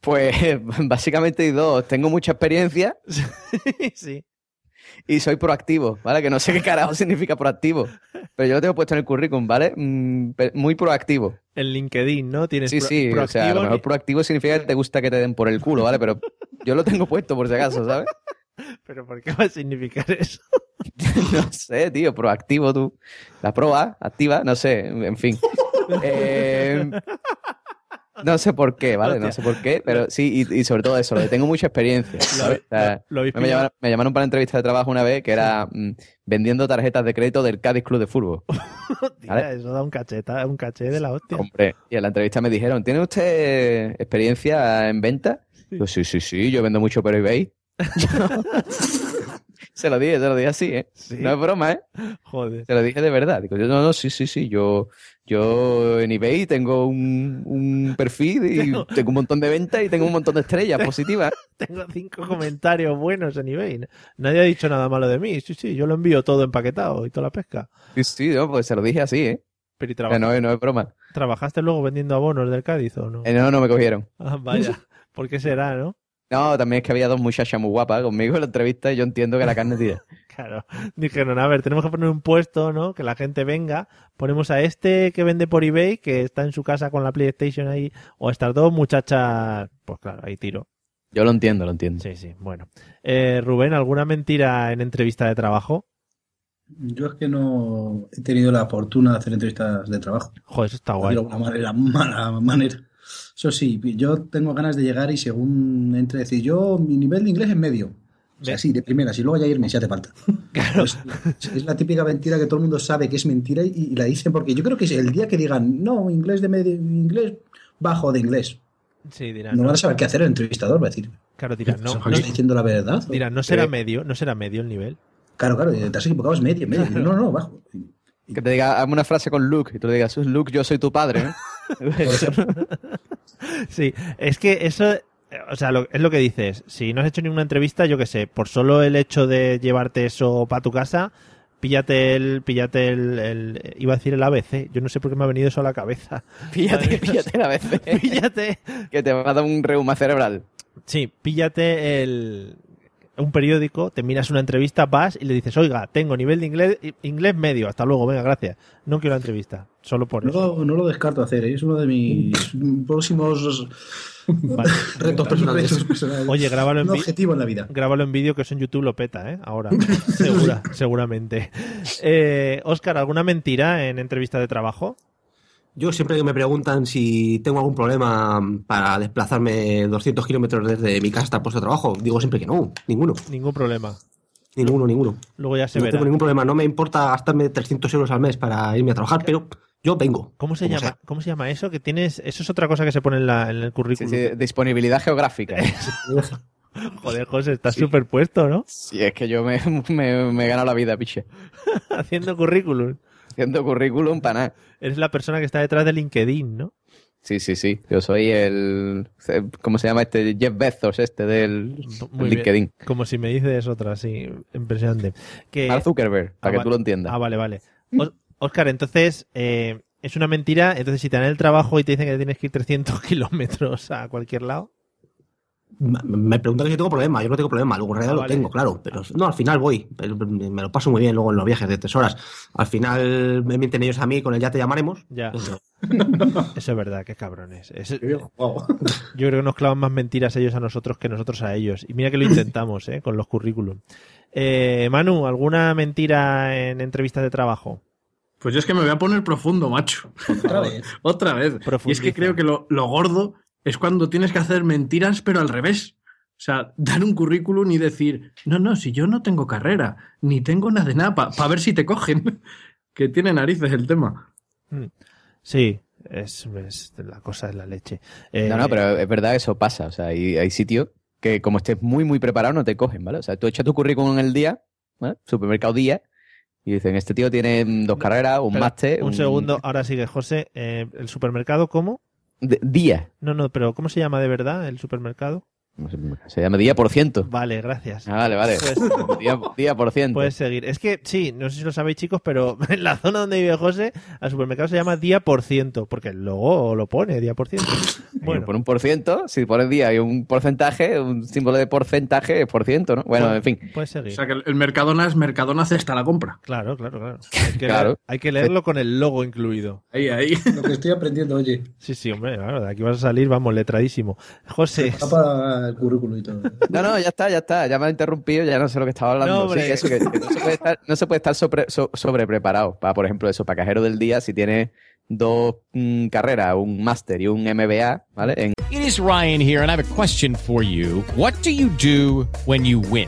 pues, básicamente hay dos. Tengo mucha experiencia sí. y soy proactivo, ¿vale? Que no sé qué carajo significa proactivo, pero yo lo tengo puesto en el currículum, ¿vale? Mm, muy proactivo. En LinkedIn, ¿no? Tienes Sí, pro- sí, o sea, a lo mejor proactivo significa que te gusta que te den por el culo, ¿vale? Pero yo lo tengo puesto por si acaso, ¿sabes? ¿Pero por qué va a significar eso? No sé, tío, proactivo tú. La proa, activa, no sé, en fin. Eh, no sé por qué, ¿vale? No sé por qué, pero sí, y, y sobre todo eso, lo tengo mucha experiencia. ¿sabes? O sea, lo me, llamaron, me llamaron para entrevista de trabajo una vez que era mm, vendiendo tarjetas de crédito del Cádiz Club de Fútbol. Eso da un cacheta, un caché de la hostia. Hombre, y en la entrevista me dijeron, ¿tiene usted experiencia en venta? Yo, sí, sí, sí, yo vendo mucho por eBay. se lo dije, se lo dije así, ¿eh? No es broma, ¿eh? Joder. Se lo dije de verdad. Digo, yo, no, no, sí, sí, sí, yo, yo en eBay tengo un, un perfil y Tengo- tengo un montón de ventas y tengo un montón de estrellas positivas. Tengo cinco comentarios buenos en eBay. Nadie ha dicho nada malo de mí. Sí, sí, yo lo envío todo empaquetado y toda la pesca. Sí, sí, no, pues se lo dije así, ¿eh? Pero ¿y Que traba- no, no es broma. ¿Trabajaste luego vendiendo abonos del Cádiz o no? Eh, no, no me cogieron. Ah, vaya. ¿Por qué será, no? No, también es que había dos muchachas muy guapas conmigo en la entrevista y yo entiendo que la carne tira. Claro. Dijeron, a ver, tenemos que poner un puesto, ¿no? Que la gente venga. Ponemos a este que vende por eBay, que está en su casa con la PlayStation ahí, o a estas dos muchachas. Pues claro, ahí tiro. Yo lo entiendo, lo entiendo. Sí, sí, bueno. Eh, Rubén, ¿alguna mentira en entrevista de trabajo? Yo es que no he tenido la fortuna de hacer entrevistas de trabajo. Joder, eso está De guay. alguna manera, mala manera. Eso sí, yo tengo ganas de llegar y según entre decir, yo mi nivel de inglés es medio. O sea, sí, de primeras, y luego ya irme si hace falta. Pues, es la típica mentira que todo el mundo sabe que es mentira y, y la dicen porque yo creo que el día que digan, no, inglés de medio, inglés bajo de inglés, Sí, dirán. no No, van a saber qué hacer el entrevistador, va a decir. Claro, dirán, no, ¿Está no, diciendo la verdad? dirán, no será Eh, medio, no será medio el nivel. Claro, claro, te has equivocado, es medio, medio. No, no, bajo. Que te diga, hazme una frase con Luke y tú le digas, Luke, yo soy tu padre. ¿no? Sí, es que eso, o sea, lo- es lo que dices. Si no has hecho ninguna entrevista, yo qué sé, por solo el hecho de llevarte eso para tu casa, píllate el, píllate el, el- iba a decir el ABC. Yo no sé por qué me ha venido eso a la cabeza. píllate, píllate la vez. píllate. Que te va a dar un reuma cerebral. Sí, píllate el, un periódico, te miras una entrevista, vas y le dices, oiga, tengo nivel de inglés, inglés medio, hasta luego, venga, gracias. No quiero la entrevista, solo por eso. No, no lo descarto hacer, ¿eh? es uno de mis próximos Vale. retos personales. Oye, grábalo en objetivo en la vida. Grábalo en vídeo que eso en YouTube lo peta, ¿eh? Ahora, segura, seguramente. Eh, Oscar, ¿alguna mentira en entrevista de trabajo? Yo siempre que me preguntan si tengo algún problema para desplazarme 200 kilómetros desde mi casa hasta el puesto de trabajo, digo siempre que no, ninguno, Ningún problema. ninguno, ninguno. Luego ya se no verá. tengo ningún problema, no me importa gastarme 300 euros al mes para irme a trajocar, pero yo vengo. ¿Cómo se llama? sea. ¿Cómo se llama eso? Que tienes, eso es otra cosa que se pone en, la, en el Sí, currículum. sí, disponibilidad geográfica. Joder, José, estás superpuesto, ¿no? Sí, es que yo me, me, me he ganado la vida, piche. Haciendo currículum. Haciendo currículum para nada. Eres la persona que está detrás de LinkedIn, ¿no? Sí, sí, sí. Yo soy el. ¿Cómo se llama este? Jeff Bezos, este del Muy LinkedIn. bien. Como si me dices otra, sí, impresionante. Que... Mark Zuckerberg, para Ah, que va- tú lo entiendas. Ah, vale, vale. Os- Oscar, entonces, eh, es una mentira. Entonces, si te dan el trabajo y te dicen que tienes que ir 300 kilómetros a cualquier lado. Me preguntan que si tengo problema, yo no tengo problema, luego en realidad Ah, lo vale. tengo, claro, pero no, al final voy, me lo paso muy bien luego en los viajes de tres horas. Al final me mienten ellos a mí, con el ya te llamaremos. Ya. Pero- Eso es verdad, qué cabrones. Es- yo creo que nos clavan más mentiras ellos a nosotros que nosotros a ellos. Y mira que lo intentamos, ¿eh? Con los currículum. Eh, Manu, ¿alguna mentira en entrevistas de trabajo? Pues yo es que me voy a poner profundo, macho. Otra vez. Otra vez. Y es que creo que lo, lo gordo es cuando tienes que hacer mentiras, pero al revés. O sea, dar un currículum y decir, no, no, si yo no tengo carrera, ni tengo nada de nada, para ver si te cogen. que tiene narices el tema. Mm. Sí, es, es- la cosa es la leche. Eh, No, no, pero es verdad, eso pasa. O sea, hay, hay sitios que como estés muy, muy preparado no te cogen, ¿vale? O sea, tú echas tu currículum en el día, ¿vale? Supermercado día, y dicen, este tío tiene mm, dos carreras, un máster... Un segundo, ahora sigue José. Eh, ¿El supermercado cómo? Día. No, no, pero ¿cómo se llama de verdad el supermercado? Se llama día por ciento. Vale, gracias. Ah, vale, vale. Pues- día, día por ciento. Puedes seguir. Es que, sí, no sé si lo sabéis, chicos, pero en la zona donde vive José, al supermercado se llama día por ciento, porque el logo lo pone, día por ciento. Bueno. Por un por ciento, si pones día y un porcentaje, un símbolo de porcentaje es por ciento, ¿no? Bueno, en fin. Puedes seguir. O sea, que el- Mercadona es Mercadona cesta la compra. Claro, claro, claro. Hay que, Claro. leer- hay que leerlo con el logo incluido. Ahí, ahí. Lo que estoy aprendiendo, oye. Sí, sí, hombre, claro, de aquí vas a salir, vamos, letradísimo. José, para el currículum y todo. No, no, ya está, ya está. Ya me ha interrumpido, ya no sé lo que estaba hablando. No, hombre. Sí, eso, que, que no se puede estar, no se puede estar sobre, so- sobrepreparado. Para, por ejemplo, eso, para cajero del día, si tienes dos mm, carreras, un máster y un MBA, ¿vale? En, It is Ryan here, and I have a question for you. What do you do when you win?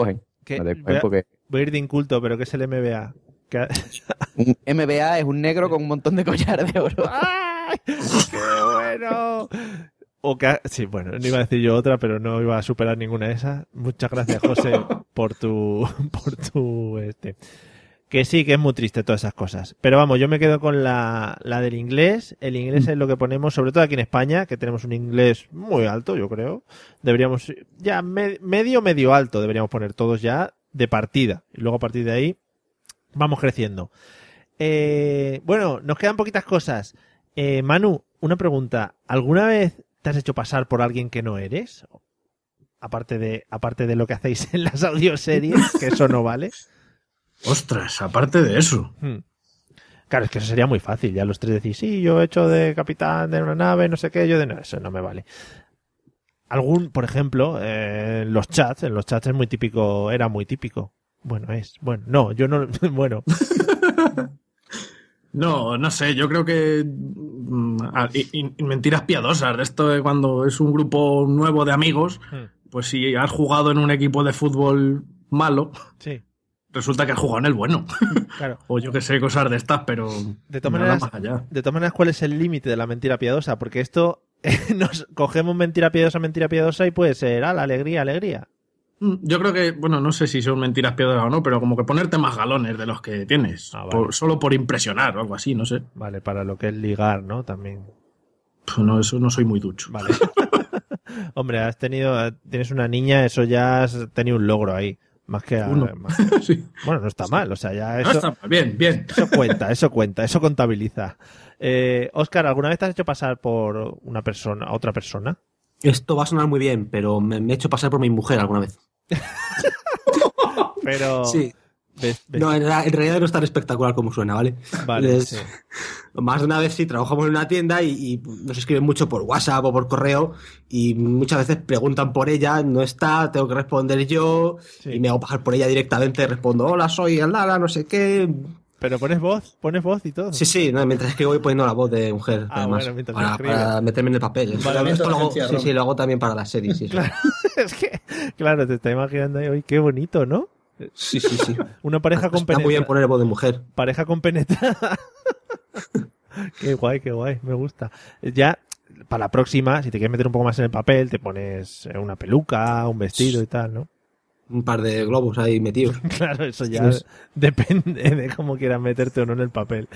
cogen. ¿Qué? No te Voy cogen a- porque voy a ir de inculto, pero ¿qué es el MBA? ¿Qué- un MBA es un negro con un montón de collares de oro. ¡Ay! ¡Qué bueno! O que, sí, bueno, no iba a decir yo otra, pero no iba a superar ninguna de esas. Muchas gracias, José, por tu, por tu, este. Que sí, que es muy triste todas esas cosas. Pero vamos, yo me quedo con la, la del inglés. El inglés es lo que ponemos, sobre todo aquí en España, que tenemos un inglés muy alto, yo creo. Deberíamos, ya me- medio, medio alto, deberíamos poner todos ya de partida. Y luego a partir de ahí, vamos creciendo. Eh, bueno, nos quedan poquitas cosas. Eh, Manu, una pregunta. ¿Alguna vez te has hecho pasar por alguien que no eres? Aparte de, aparte de lo que hacéis en las audioseries, que eso no vale. Ostras, aparte de eso. Hmm. Claro, es que eso sería muy fácil. Ya los tres decís, sí, yo he hecho de capitán de una nave, no sé qué, yo de no, eso no me vale. Algún, por ejemplo, eh, en los chats, en los chats es muy típico, era muy típico. Bueno, es, bueno, no, yo no, bueno, No, no sé, yo creo que mm, a- y- y mentiras piadosas de esto de cuando es un grupo nuevo de amigos, Hmm. pues si has jugado en un equipo de fútbol malo, sí, resulta que has jugado en el bueno. claro. o yo que sé, cosas de estas, pero De todas maneras, más allá. de todas maneras, ¿cuál es el límite de la mentira piadosa? Porque esto nos cogemos mentira piadosa, mentira piadosa y puede ser, ah, la alegría, alegría. Mm, Yo creo que, bueno, no sé si son mentiras piadosas o no, pero como que ponerte más galones de los que tienes, Ah, vale. por- solo por impresionar o algo así, no sé. Vale, para lo que es ligar, ¿no? También. Pues no, eso no soy muy ducho. Vale. Hombre, has tenido, tienes una niña, eso ya has tenido un logro ahí. Más que a- Uno. más- Bueno, no está mal, o sea, ya No eso, está mal, bien, bien. eso cuenta, eso cuenta, eso contabiliza. Eh, Oscar, ¿alguna vez te has hecho pasar por una persona, otra persona? Esto va a sonar muy bien, pero me, me he hecho pasar por mi mujer alguna vez. Pero. Sí. ¿Ves- ves? No, en, en realidad no es tan espectacular como suena, ¿vale? Vale, sí. Más de una vez sí, trabajamos en una tienda y, y nos escriben mucho por WhatsApp o por correo y muchas veces preguntan por ella, no está, tengo que responder yo y me hago pasar por ella directamente, respondo, hola, soy Aldara, no sé qué. Pero pones voz, pones voz y todo. Sí, sí, no, mientras que voy poniendo la voz de mujer, Ah, además, bueno, para, meterme en el papel. Vale, Esto lo hago- agencia, sí, sí, lo hago también para las series. Sí, sí. Claro, es que, claro, te está imaginando ahí, "Oye, qué bonito, ¿no? Sí, sí, sí. Una pareja con Está muy bien penetra- poner voz de mujer. Pareja compenetrada. qué guay, qué guay, me gusta. Ya, para la próxima, si te quieres meter un poco más en el papel, te pones eh, una peluca, un vestido y tal, ¿no? Un par de globos ahí metidos. Claro, eso ya Sí. depende de cómo quieras meterte o no en el papel.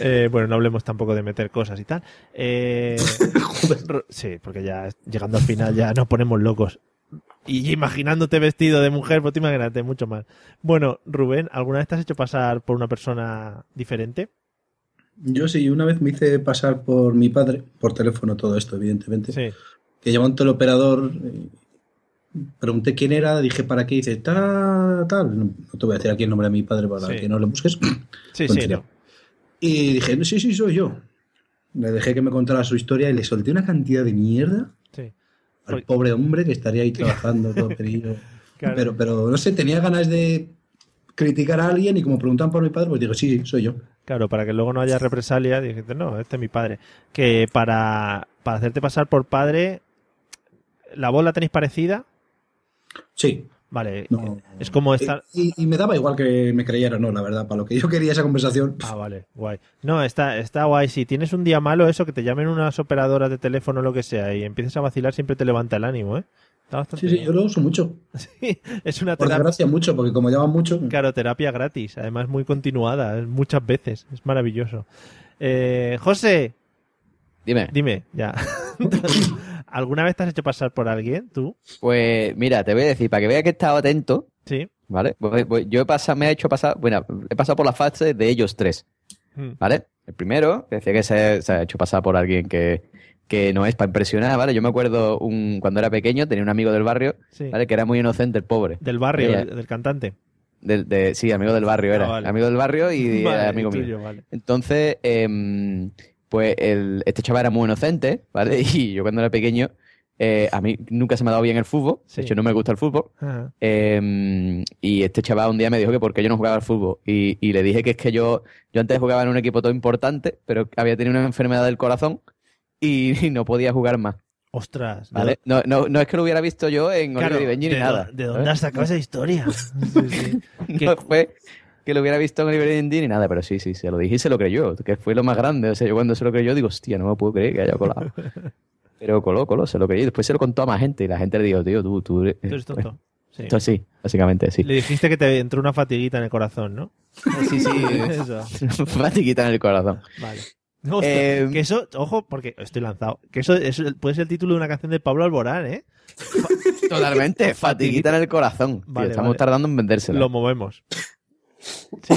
Eh, bueno, no hablemos tampoco de meter cosas y tal. Eh, sí, porque ya llegando al final ya nos ponemos locos. Y imaginándote vestido de mujer, pues te imagínate mucho más. Bueno, Rubén, ¿alguna vez te has hecho pasar por una persona diferente? Yo sí, una vez me hice pasar por mi padre, por teléfono todo esto, evidentemente. Sí. Que llamó un teleoperador, eh, pregunté quién era, dije para qué, y dice, tal, tal. No, no te voy a decir aquí el nombre de mi padre para Sí. que no lo busques. Sí, sí, no. Y dije, "No, sí, sí, soy yo. Le dejé que me contara su historia y le solté una cantidad de mierda Sí. Al pobre hombre que estaría ahí trabajando todo. Claro. Pero, pero no sé, tenía ganas de criticar a alguien y como preguntan por mi padre, pues digo, sí, sí, soy yo. Claro, para que luego no haya represalia, dijiste, no, este es mi padre. Que para, para hacerte pasar por padre, ¿la voz la tenéis parecida? Sí. Vale, No. es como estar... Y, y me daba igual que me creyera o no, la verdad. Para lo que yo quería esa conversación. Ah, vale, guay. No, está, está guay. Si tienes un día malo, eso, que te llamen unas operadoras de teléfono o lo que sea y empieces a vacilar, siempre te levanta el ánimo, ¿eh? Está bastante Sí, sí, bien. yo lo uso mucho. Sí, es una Por terapia. desgracia, mucho, porque como llaman mucho. Claro, terapia gratis, además muy continuada, muchas veces, es maravilloso. Eh, José, Dime. dime, ya. ¿Alguna vez te has hecho pasar por alguien, tú? Pues mira, te voy a decir, para que veas que he estado atento, Sí. ¿vale? Yo he pasado, me he hecho pasar, bueno, he pasado por la fase de ellos tres, Mm. ¿vale? El primero, decía que se, se ha hecho pasar por alguien que, que no es para impresionar, ¿vale? Yo me acuerdo un, cuando era pequeño, tenía un amigo del barrio, Sí. ¿vale? Que era muy inocente, el pobre. Del barrio, Ella- del, cantante. Del- de- sí, amigo del barrio era. Ah, vale. Amigo del barrio y Vale, era amigo mío. vale. Entonces, em, pues el, este chaval era muy inocente, ¿vale? Y yo cuando era pequeño, eh, a mí nunca se me ha dado bien el fútbol. Sí. De hecho, no me gusta el fútbol. Em, y este chaval un día me dijo que por qué yo no jugaba al fútbol. Y, y le dije que es que yo, yo antes jugaba en un equipo todo importante, pero había tenido una enfermedad del corazón y, y no podía jugar más. Ostras. ¿de ¿vale? No, no, no es que lo hubiera visto yo en Claro, Oliver y Benji ni ¿de nada. ¿De dónde ¿sabes? has sacado esa historia? Sí, sí. No fue que lo hubiera visto en Benji ni nada, pero sí, sí, se lo dije y se lo creyó, que fue lo más grande. O sea, yo cuando se lo creyó digo, hostia, no me puedo creer que haya colado. Pero coló, coló, se lo creyó. Y después se lo contó a más gente y la gente le dijo, tío, tú, tú... eres- Tú eres tonto. Sí. Entonces sí, básicamente sí. Le dijiste que te entró una fatiguita en el corazón, ¿no? Sí, sí. Eso. Fatiguita en el corazón. Vale. Hostia, Eh, que eso, ojo, porque estoy lanzado. Que eso, eso puede ser el título de una canción de Pablo Alborán, ¿eh? Totalmente, fatiguita en el corazón. Tío, Vale, estamos vale. tardando en vendérsela. Lo movemos.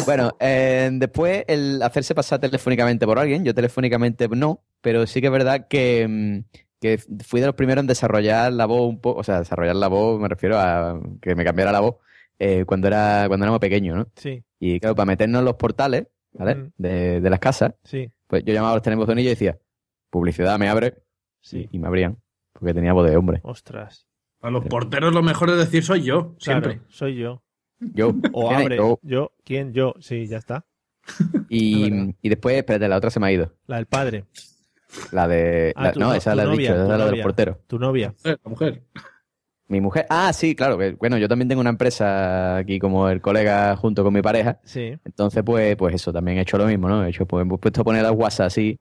Bueno, eh, después el hacerse pasar telefónicamente por alguien, yo telefónicamente no, pero sí que es verdad que, mm, que fui de los primeros en desarrollar la voz un poco, o sea, desarrollar la voz, me refiero a que me cambiara la voz eh, cuando era cuando éramos pequeños, ¿no? Sí, Y claro, para meternos en los portales, ¿vale? Mm. De, de las casas, sí, pues yo llamaba a los telebuzonillos y decía, publicidad, me abre, sí. y me abrían, porque tenía voz de hombre. Ostras. A los porteros lo mejor es decir soy yo, siempre. Claro, soy yo. Yo, O abre. Yo. Yo. ¿Quién? Yo. Sí, ya está. Y, y después, espérate, la otra se me ha ido. La del padre. La de... Ah, la- tu no, esa la he novia, dicho, esa es la de los novia. porteros. Tu novia. La mujer. Mi mujer. Ah, sí, claro. Que, bueno, yo también tengo una empresa aquí como el colega junto con mi pareja. Sí. Entonces, pues, pues eso, también he hecho lo mismo, ¿no? He hecho, pues, hemos puesto a poner las WhatsApp así.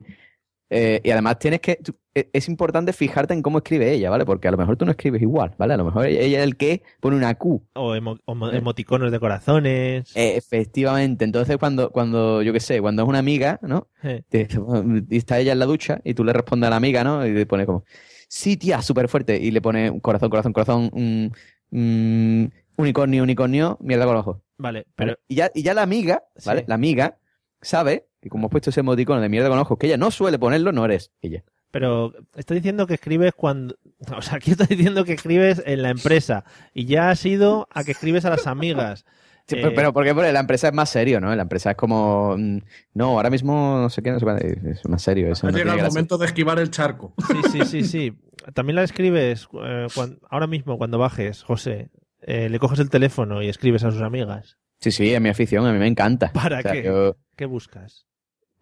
Eh, y además tienes que. tú- es importante fijarte en cómo escribe ella, ¿vale? Porque a lo mejor tú no escribes igual, ¿vale? A lo mejor ella es el que pone una Q. O, emo- o mo- emoticonos de corazones. Eh, efectivamente. Entonces, cuando, cuando, yo qué sé, cuando es una amiga, ¿no? Eh. Y está ella en la ducha y tú le respondes a la amiga, ¿no? Y le pones como, sí, tía, súper fuerte. Y le pone un corazón, corazón, corazón, un unicornio, unicornio, mierda con los ojos. Vale, pero. Y, ya, y ya la amiga, ¿vale? Sí. La amiga sabe que como has puesto ese emoticono de mierda con ojos, que ella no suele ponerlo, no eres ella. Pero está diciendo que escribes cuando. O sea, aquí está diciendo que escribes en la empresa. Y ya has ido a que escribes a las amigas. Sí, Eh, pero, porque porque la empresa es más serio, ¿no? La empresa es como, mm, no, ahora mismo no sé qué, no sé cuánto, es más serio. Eso Ha no llegado el gracia. momento de esquivar el charco. Sí, sí, sí, sí. También la escribes eh, ahora mismo cuando bajes, José. eh, le coges el teléfono y escribes a sus amigas. Sí, sí, es mi afición, a mí me encanta. ¿Para O sea, qué? Yo, ¿Qué buscas?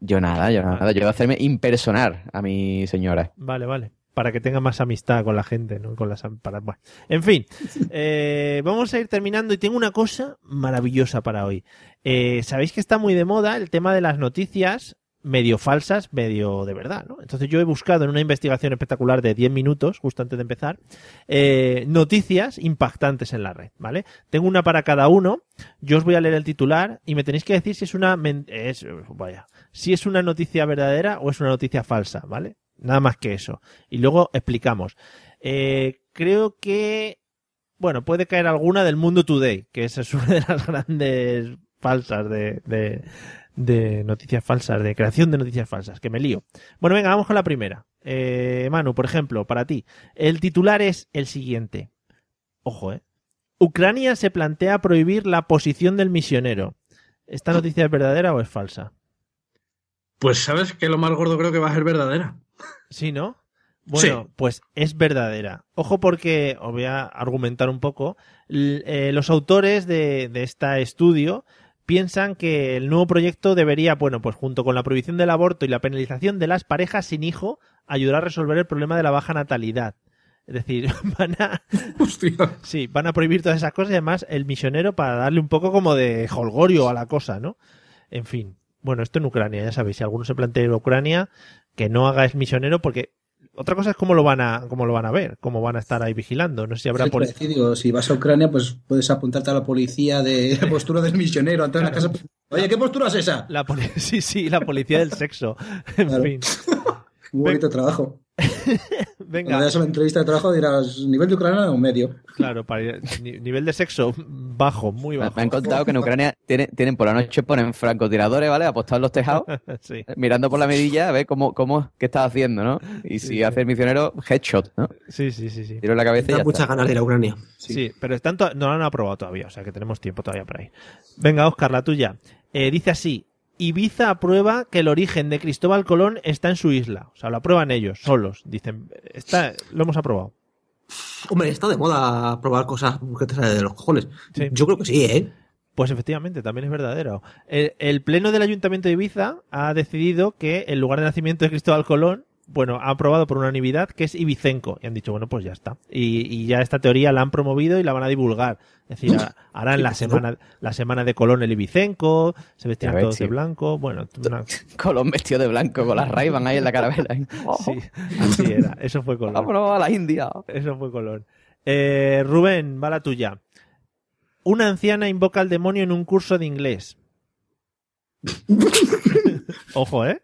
Yo nada, yo nada, yo voy a hacerme impersonar a mi señora. Vale, vale. Para que tenga más amistad con la gente, ¿no? Con las para, bueno. En fin, eh, vamos a ir terminando y tengo una cosa maravillosa para hoy. Eh, Sabéis que está muy de moda el tema de las noticias medio falsas, medio de verdad, ¿no? Entonces yo he buscado en una investigación espectacular de 10 minutos, justo antes de empezar, eh, noticias impactantes en la red, ¿vale? Tengo una para cada uno, yo os voy a leer el titular y me tenéis que decir si es una es, vaya, si es una noticia verdadera o es una noticia falsa, ¿vale? Nada más que eso. Y luego explicamos. Eh, creo que, bueno, puede caer alguna del Mundo Today, que esa es una de las grandes falsas de, de, de noticias falsas, de creación de noticias falsas, que me lío. Bueno, venga, vamos con la primera. Eh, Manu, por ejemplo, para ti. El titular es el siguiente. Ojo, eh. Ucrania se plantea prohibir la posición del misionero. ¿Esta noticia es verdadera o es falsa? Pues sabes que lo más gordo creo que va a ser verdadera. Sí, ¿no? Bueno, Sí. pues es verdadera. Ojo porque os voy a argumentar un poco. Eh, los autores de, de este estudio piensan que el nuevo proyecto debería, bueno, pues junto con la prohibición del aborto y la penalización de las parejas sin hijo, ayudar a resolver el problema de la baja natalidad. Es decir, van a, sí, van a prohibir todas esas cosas y además el misionero para darle un poco como de holgorio a la cosa, ¿no? En fin. Bueno, esto en Ucrania, ya sabéis, si alguno se plantea a Ucrania, que no haga es misionero porque otra cosa es cómo lo van a cómo lo van a ver, cómo van a estar ahí vigilando. No sé si habrá Sí, digo, si vas a Ucrania, pues puedes apuntarte a la policía de postura del misionero antes de la casa. Oye, ¿qué postura es esa? La sí, sí, la policía del sexo. En fin. Un bonito trabajo. Venga. Cuando veas la entrevista de trabajo dirás, ¿nivel de ucraniano o medio? Claro, para ir- ni- nivel de sexo bajo, muy bajo. me han contado que en Ucrania tienen, tienen por la noche ponen francotiradores, ¿vale? Apostados en los tejados, Sí. mirando por la mirilla a ver cómo, cómo qué estás haciendo, ¿no? Y si hace el misionero, headshot, ¿no? Sí, sí, sí, sí. Tiro en la cabeza y ya Da muchas está. ganas de ir a Ucrania. Sí, pero están to- no lo han aprobado todavía, o sea que tenemos tiempo todavía por ahí. Venga, Oscar, la tuya. Eh, dice así: Ibiza aprueba que el origen de Cristóbal Colón está en su isla. O sea, lo aprueban ellos, solos. Dicen, está, lo hemos aprobado. Hombre, está de moda probar cosas que te salen de los cojones. Yo creo que sí, ¿eh? Pues efectivamente, también es verdadero. El, el pleno del Ayuntamiento de Ibiza ha decidido que el lugar de nacimiento de Cristóbal Colón bueno, ha aprobado por unanimidad que es Ibicenco. Y han dicho, bueno, pues ya está. Y, y ya esta teoría la han promovido y la van a divulgar. Es decir, ha- harán la semana, la semana de Colón el Ibicenco, se vestirán ves, todos de blanco. Bueno, una- Colón vestido de blanco con las ray ahí en la carabela. sí, así era. Eso fue Colón. Vámonos a la India. Eso fue Colón. Eh, Rubén, va la tuya. Una anciana invoca al demonio en un curso de inglés. Ojo, ¿eh?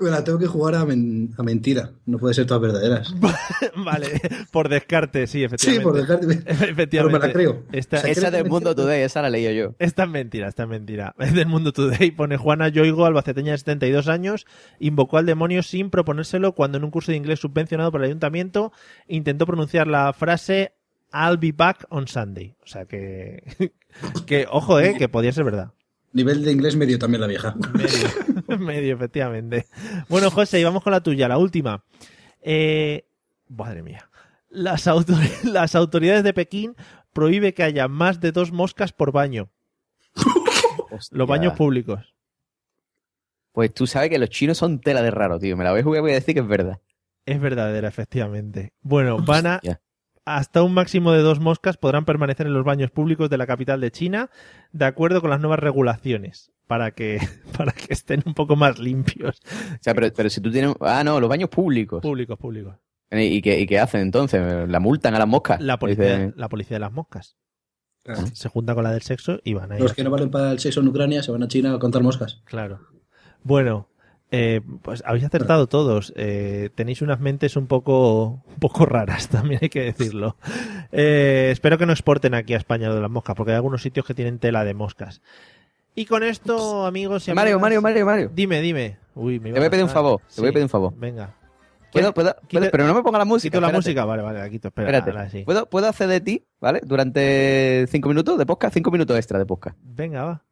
Me la tengo que jugar a, men- a mentira. No puede ser todas verdaderas. vale, por descarte, sí, Sí, efectivamente. por descarte. Efectivamente. Pero me la creo. Esta, Esa del Mundo Today, esa la leí yo. Esta es mentira, esta es mentira. Es del Mundo Today. Pone Juana Yoigo, albaceteña de 72 años, invocó al demonio sin proponérselo cuando en un curso de inglés subvencionado por el ayuntamiento intentó pronunciar la frase I'll be back on Sunday. O sea que, que ojo, eh, que podía ser verdad. Nivel de inglés medio también la vieja. Medio, medio, efectivamente. Bueno, José, y vamos con la tuya, la última. Eh, madre mía. Las, autor- las autoridades de Pekín prohíbe que haya más de dos moscas por baño. Los baños públicos. Pues tú sabes que los chinos son tela de raro, tío. Me la voy a jugar voy a decir que es verdad. Es verdadera, efectivamente. Bueno, van a... Hasta un máximo de dos moscas podrán permanecer en los baños públicos de la capital de China, de acuerdo con las nuevas regulaciones, para que, para que estén un poco más limpios. O sea, pero, pero si tú tienes... Ah, no, los baños públicos. Públicos, públicos. ¿Y qué, y qué hacen entonces? ¿La multan a las moscas? La policía, Dice- la policía de las moscas. Se junta con la del sexo y van a ir. Los que no valen para el sexo en Ucrania se van a China a contar moscas. Claro. Bueno, eh, pues habéis acertado todos. Eh, tenéis unas mentes un poco, un poco raras, también hay que decirlo. Eh, espero que no exporten aquí a España lo de las moscas, porque hay algunos sitios que tienen tela de moscas. Y con esto, amigos y Mario, amigas- Mario, Mario, Mario. Dime, dime. Uy, me Te voy a pedir un favor. Te voy a pedir un favor. Venga. ¿Puedo, puedo, Quita- puedo- pero no me ponga la música. Quito la espérate. música, vale, vale, la quito. Espera, Espérate. ahora sí. ¿Puedo, ¿Puedo hacer de ti, ¿vale? Durante cinco minutos de podcast, cinco minutos extra de podcast. Venga, va.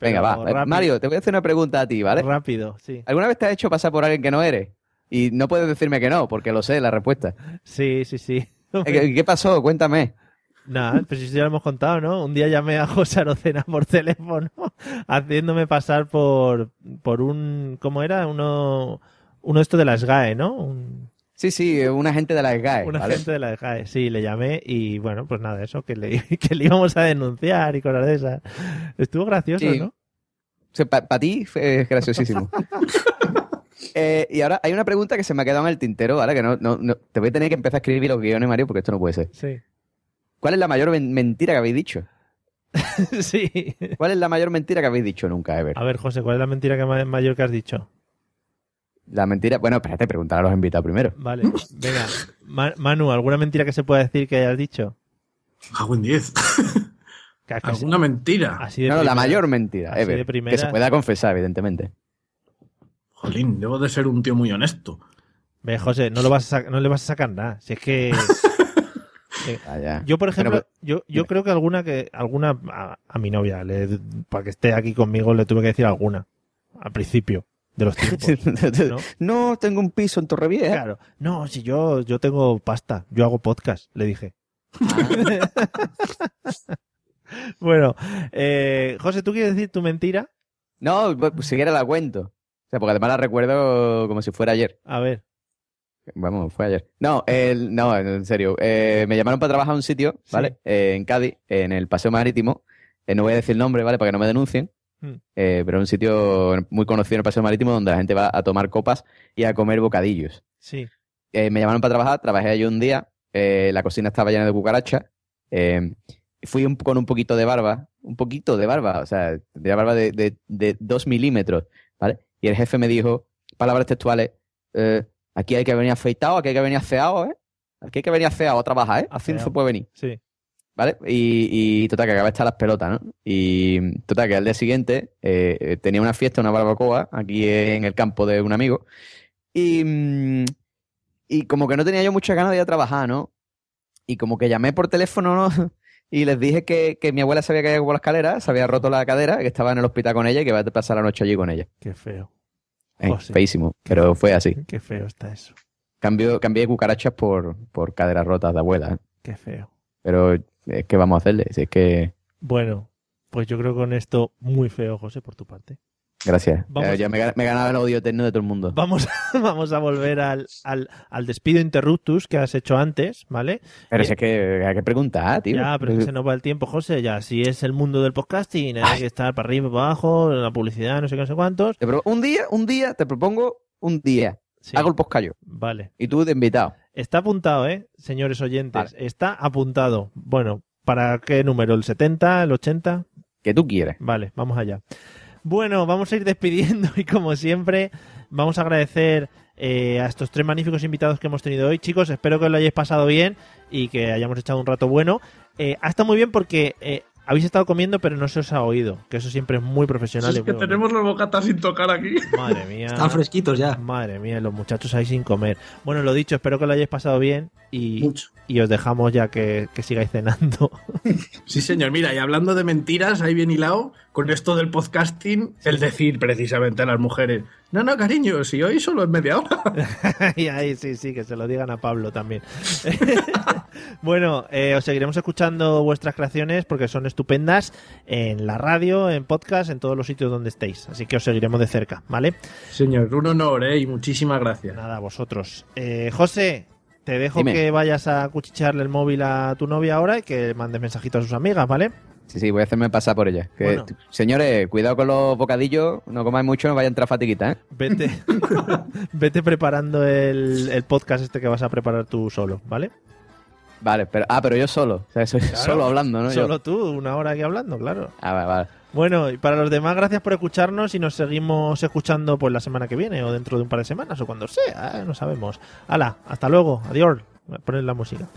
Venga, va. rápido. Mario, te voy a hacer una pregunta a ti, ¿vale? Rápido, sí. ¿Alguna vez te has hecho pasar por alguien que no eres? Y no puedes decirme que no, porque lo sé, la respuesta. Sí, sí, sí. ¿Qué, qué pasó? Cuéntame. Nada, pues eso ya lo hemos contado, ¿no? Un día llamé a José Arocena por teléfono haciéndome pasar por, por un... ¿Cómo era? Uno, uno de estos de las GAE, ¿no? Un, Sí, sí, un agente de la SGAE, un ¿vale? agente de las GAE. Sí, le llamé y bueno, pues nada, eso, que le, que le íbamos a denunciar y cosas de esas. Estuvo gracioso, Sí. ¿no? Para ti fue- es graciosísimo. Eh, y ahora hay una pregunta que se me ha quedado en el tintero, ¿vale? Que no, no, no- te voy a tener que empezar a escribir los guiones, Mario, porque esto no puede ser. Sí. ¿Cuál es la mayor men- mentira que habéis dicho? sí. ¿Cuál es la mayor mentira que habéis dicho nunca, Ever? A ver, José, ¿cuál es la mentira que ma- mayor que has dicho? La mentira... Bueno, espérate, preguntar a los invitados primero. Vale, venga. Ma- Manu, ¿alguna mentira que se pueda decir que hayas dicho? Hago en 10. Que- que- Alguna mentira. Así de No, no, la primera- mayor mentira, así Ever. de Que se pueda confesar, evidentemente. Jolín, debo de ser un tío muy honesto. Ve, José, no, lo vas a no le vas a sacar nada. Si es que. que- Vaya. Yo, por ejemplo, Bueno, yo, yo creo que alguna que alguna a, a mi novia, le- para que esté aquí conmigo, le tuve que decir alguna. Al principio de los tiempos. ¿no? No, tengo un piso en Torrevieja. Claro. No, si yo, yo tengo pasta, yo hago podcast, le dije. bueno, eh, José, ¿tú quieres decir tu mentira? No, pues siquiera la cuento. O sea, porque además la recuerdo como si fuera ayer. A ver. Vamos, fue ayer. No, el, no, en serio. Eh, me llamaron para trabajar a un sitio, ¿vale? Eh, en Cádiz, en el Paseo Marítimo. Eh, no voy a decir el nombre, ¿vale? Para que no me denuncien. Hmm. Eh, pero es un sitio muy conocido en el Paseo Marítimo donde la gente va a tomar copas y a comer bocadillos. Sí. Eh, me llamaron para trabajar, trabajé allí un día. eh, la cocina estaba llena de cucarachas. fui un- con un poquito de barba, un poquito de barba, o sea, de barba de, de, de dos milímetros, ¿vale? Y el jefe me dijo, palabras textuales, aquí hay que venir afeitado, aquí hay que venir afeado, ¿eh? Aquí hay que venir afeado a trabajar, ¿eh? Así no se puede venir. Sí. ¿Vale? Y, y total, que acaba de estar las pelotas, ¿no? Y total, que al día siguiente eh, tenía una fiesta, una barbacoa, aquí en el campo de un amigo. Y, mm, y como que no tenía yo muchas ganas de ir a trabajar, ¿no? Y como que llamé por teléfono, ¿no? Y les dije que, que mi abuela se había caído por la escalera, se había roto la cadera, que estaba en el hospital con ella y que iba a pasar la noche allí con ella. Qué feo. Eh, José. feísimo, pero fue así. Qué feo está eso. Cambio, cambié cucarachas por, por caderas rotas de abuela. ¿eh? Qué feo. Pero es que vamos a hacerle, si es que... Bueno, pues yo creo que con esto muy feo, José, por tu parte. Gracias. Vamos. Eh, ya me, me ganaba el odio eterno de todo el mundo. Vamos, vamos a volver al, al, al despido interruptus que has hecho antes, ¿vale? Pero si es que hay que preguntar, tío. Ya, pero es que se nos va el tiempo, José. Ya, si es el mundo del podcasting, hay que estar para arriba, para abajo, la publicidad, no sé qué, no sé cuántos. Te un día, un día, te propongo un día. Hago el poscallo. Vale. Y tú de invitado. Está apuntado, ¿eh? Señores oyentes, está apuntado. Bueno, ¿para qué número? ¿El 70, el 80? Que tú quieres. Vale, vamos allá. Bueno, vamos a ir despidiendo y como siempre, vamos a agradecer eh, a estos tres magníficos invitados que hemos tenido hoy. Chicos, espero que os lo hayáis pasado bien y que hayamos echado un rato bueno. Eh, ha estado muy bien porque eh, habéis estado comiendo pero no se os ha oído, que eso siempre es muy profesional. y es que tenemos los bocatas sin tocar aquí. Madre mía. Están fresquitos ya. Madre mía, los muchachos ahí sin comer. Bueno, lo dicho, espero que lo hayáis pasado bien y, y os dejamos ya que, que sigáis cenando. Sí, señor. Mira, y hablando de mentiras, ahí bien hilado, con esto del podcasting, el decir precisamente a las mujeres, no, no, cariño, si hoy solo es media hora. y ahí sí, sí, que se lo digan a Pablo también. bueno, eh, os seguiremos escuchando vuestras creaciones porque son estupendas en la radio, en podcast, en todos los sitios donde estéis. Así que os seguiremos de cerca, ¿vale? Señor, un honor, ¿eh? Y muchísimas gracias. Nada, a vosotros. Eh, José, te dejo Dime. que vayas a cuchicharle el móvil a tu novia ahora y que mandes mensajitos a sus amigas, ¿vale? Sí, sí, voy a hacerme pasar por ella. Que, Bueno. Señores, cuidado con los bocadillos, no comáis mucho, no vaya a entrar fatiguita, ¿eh? Vete, vete preparando el, el podcast este que vas a preparar tú solo, ¿vale? Vale, pero, ah, pero yo solo, o sea, soy Claro, solo hablando, ¿no? Yo. Solo tú, una hora aquí hablando, claro. Ah, vale, vale. Bueno, y para los demás, gracias por escucharnos y nos seguimos escuchando pues la semana que viene o dentro de un par de semanas o cuando sea, ¿eh? no sabemos. Hala, hasta luego, adiós. Poner la música.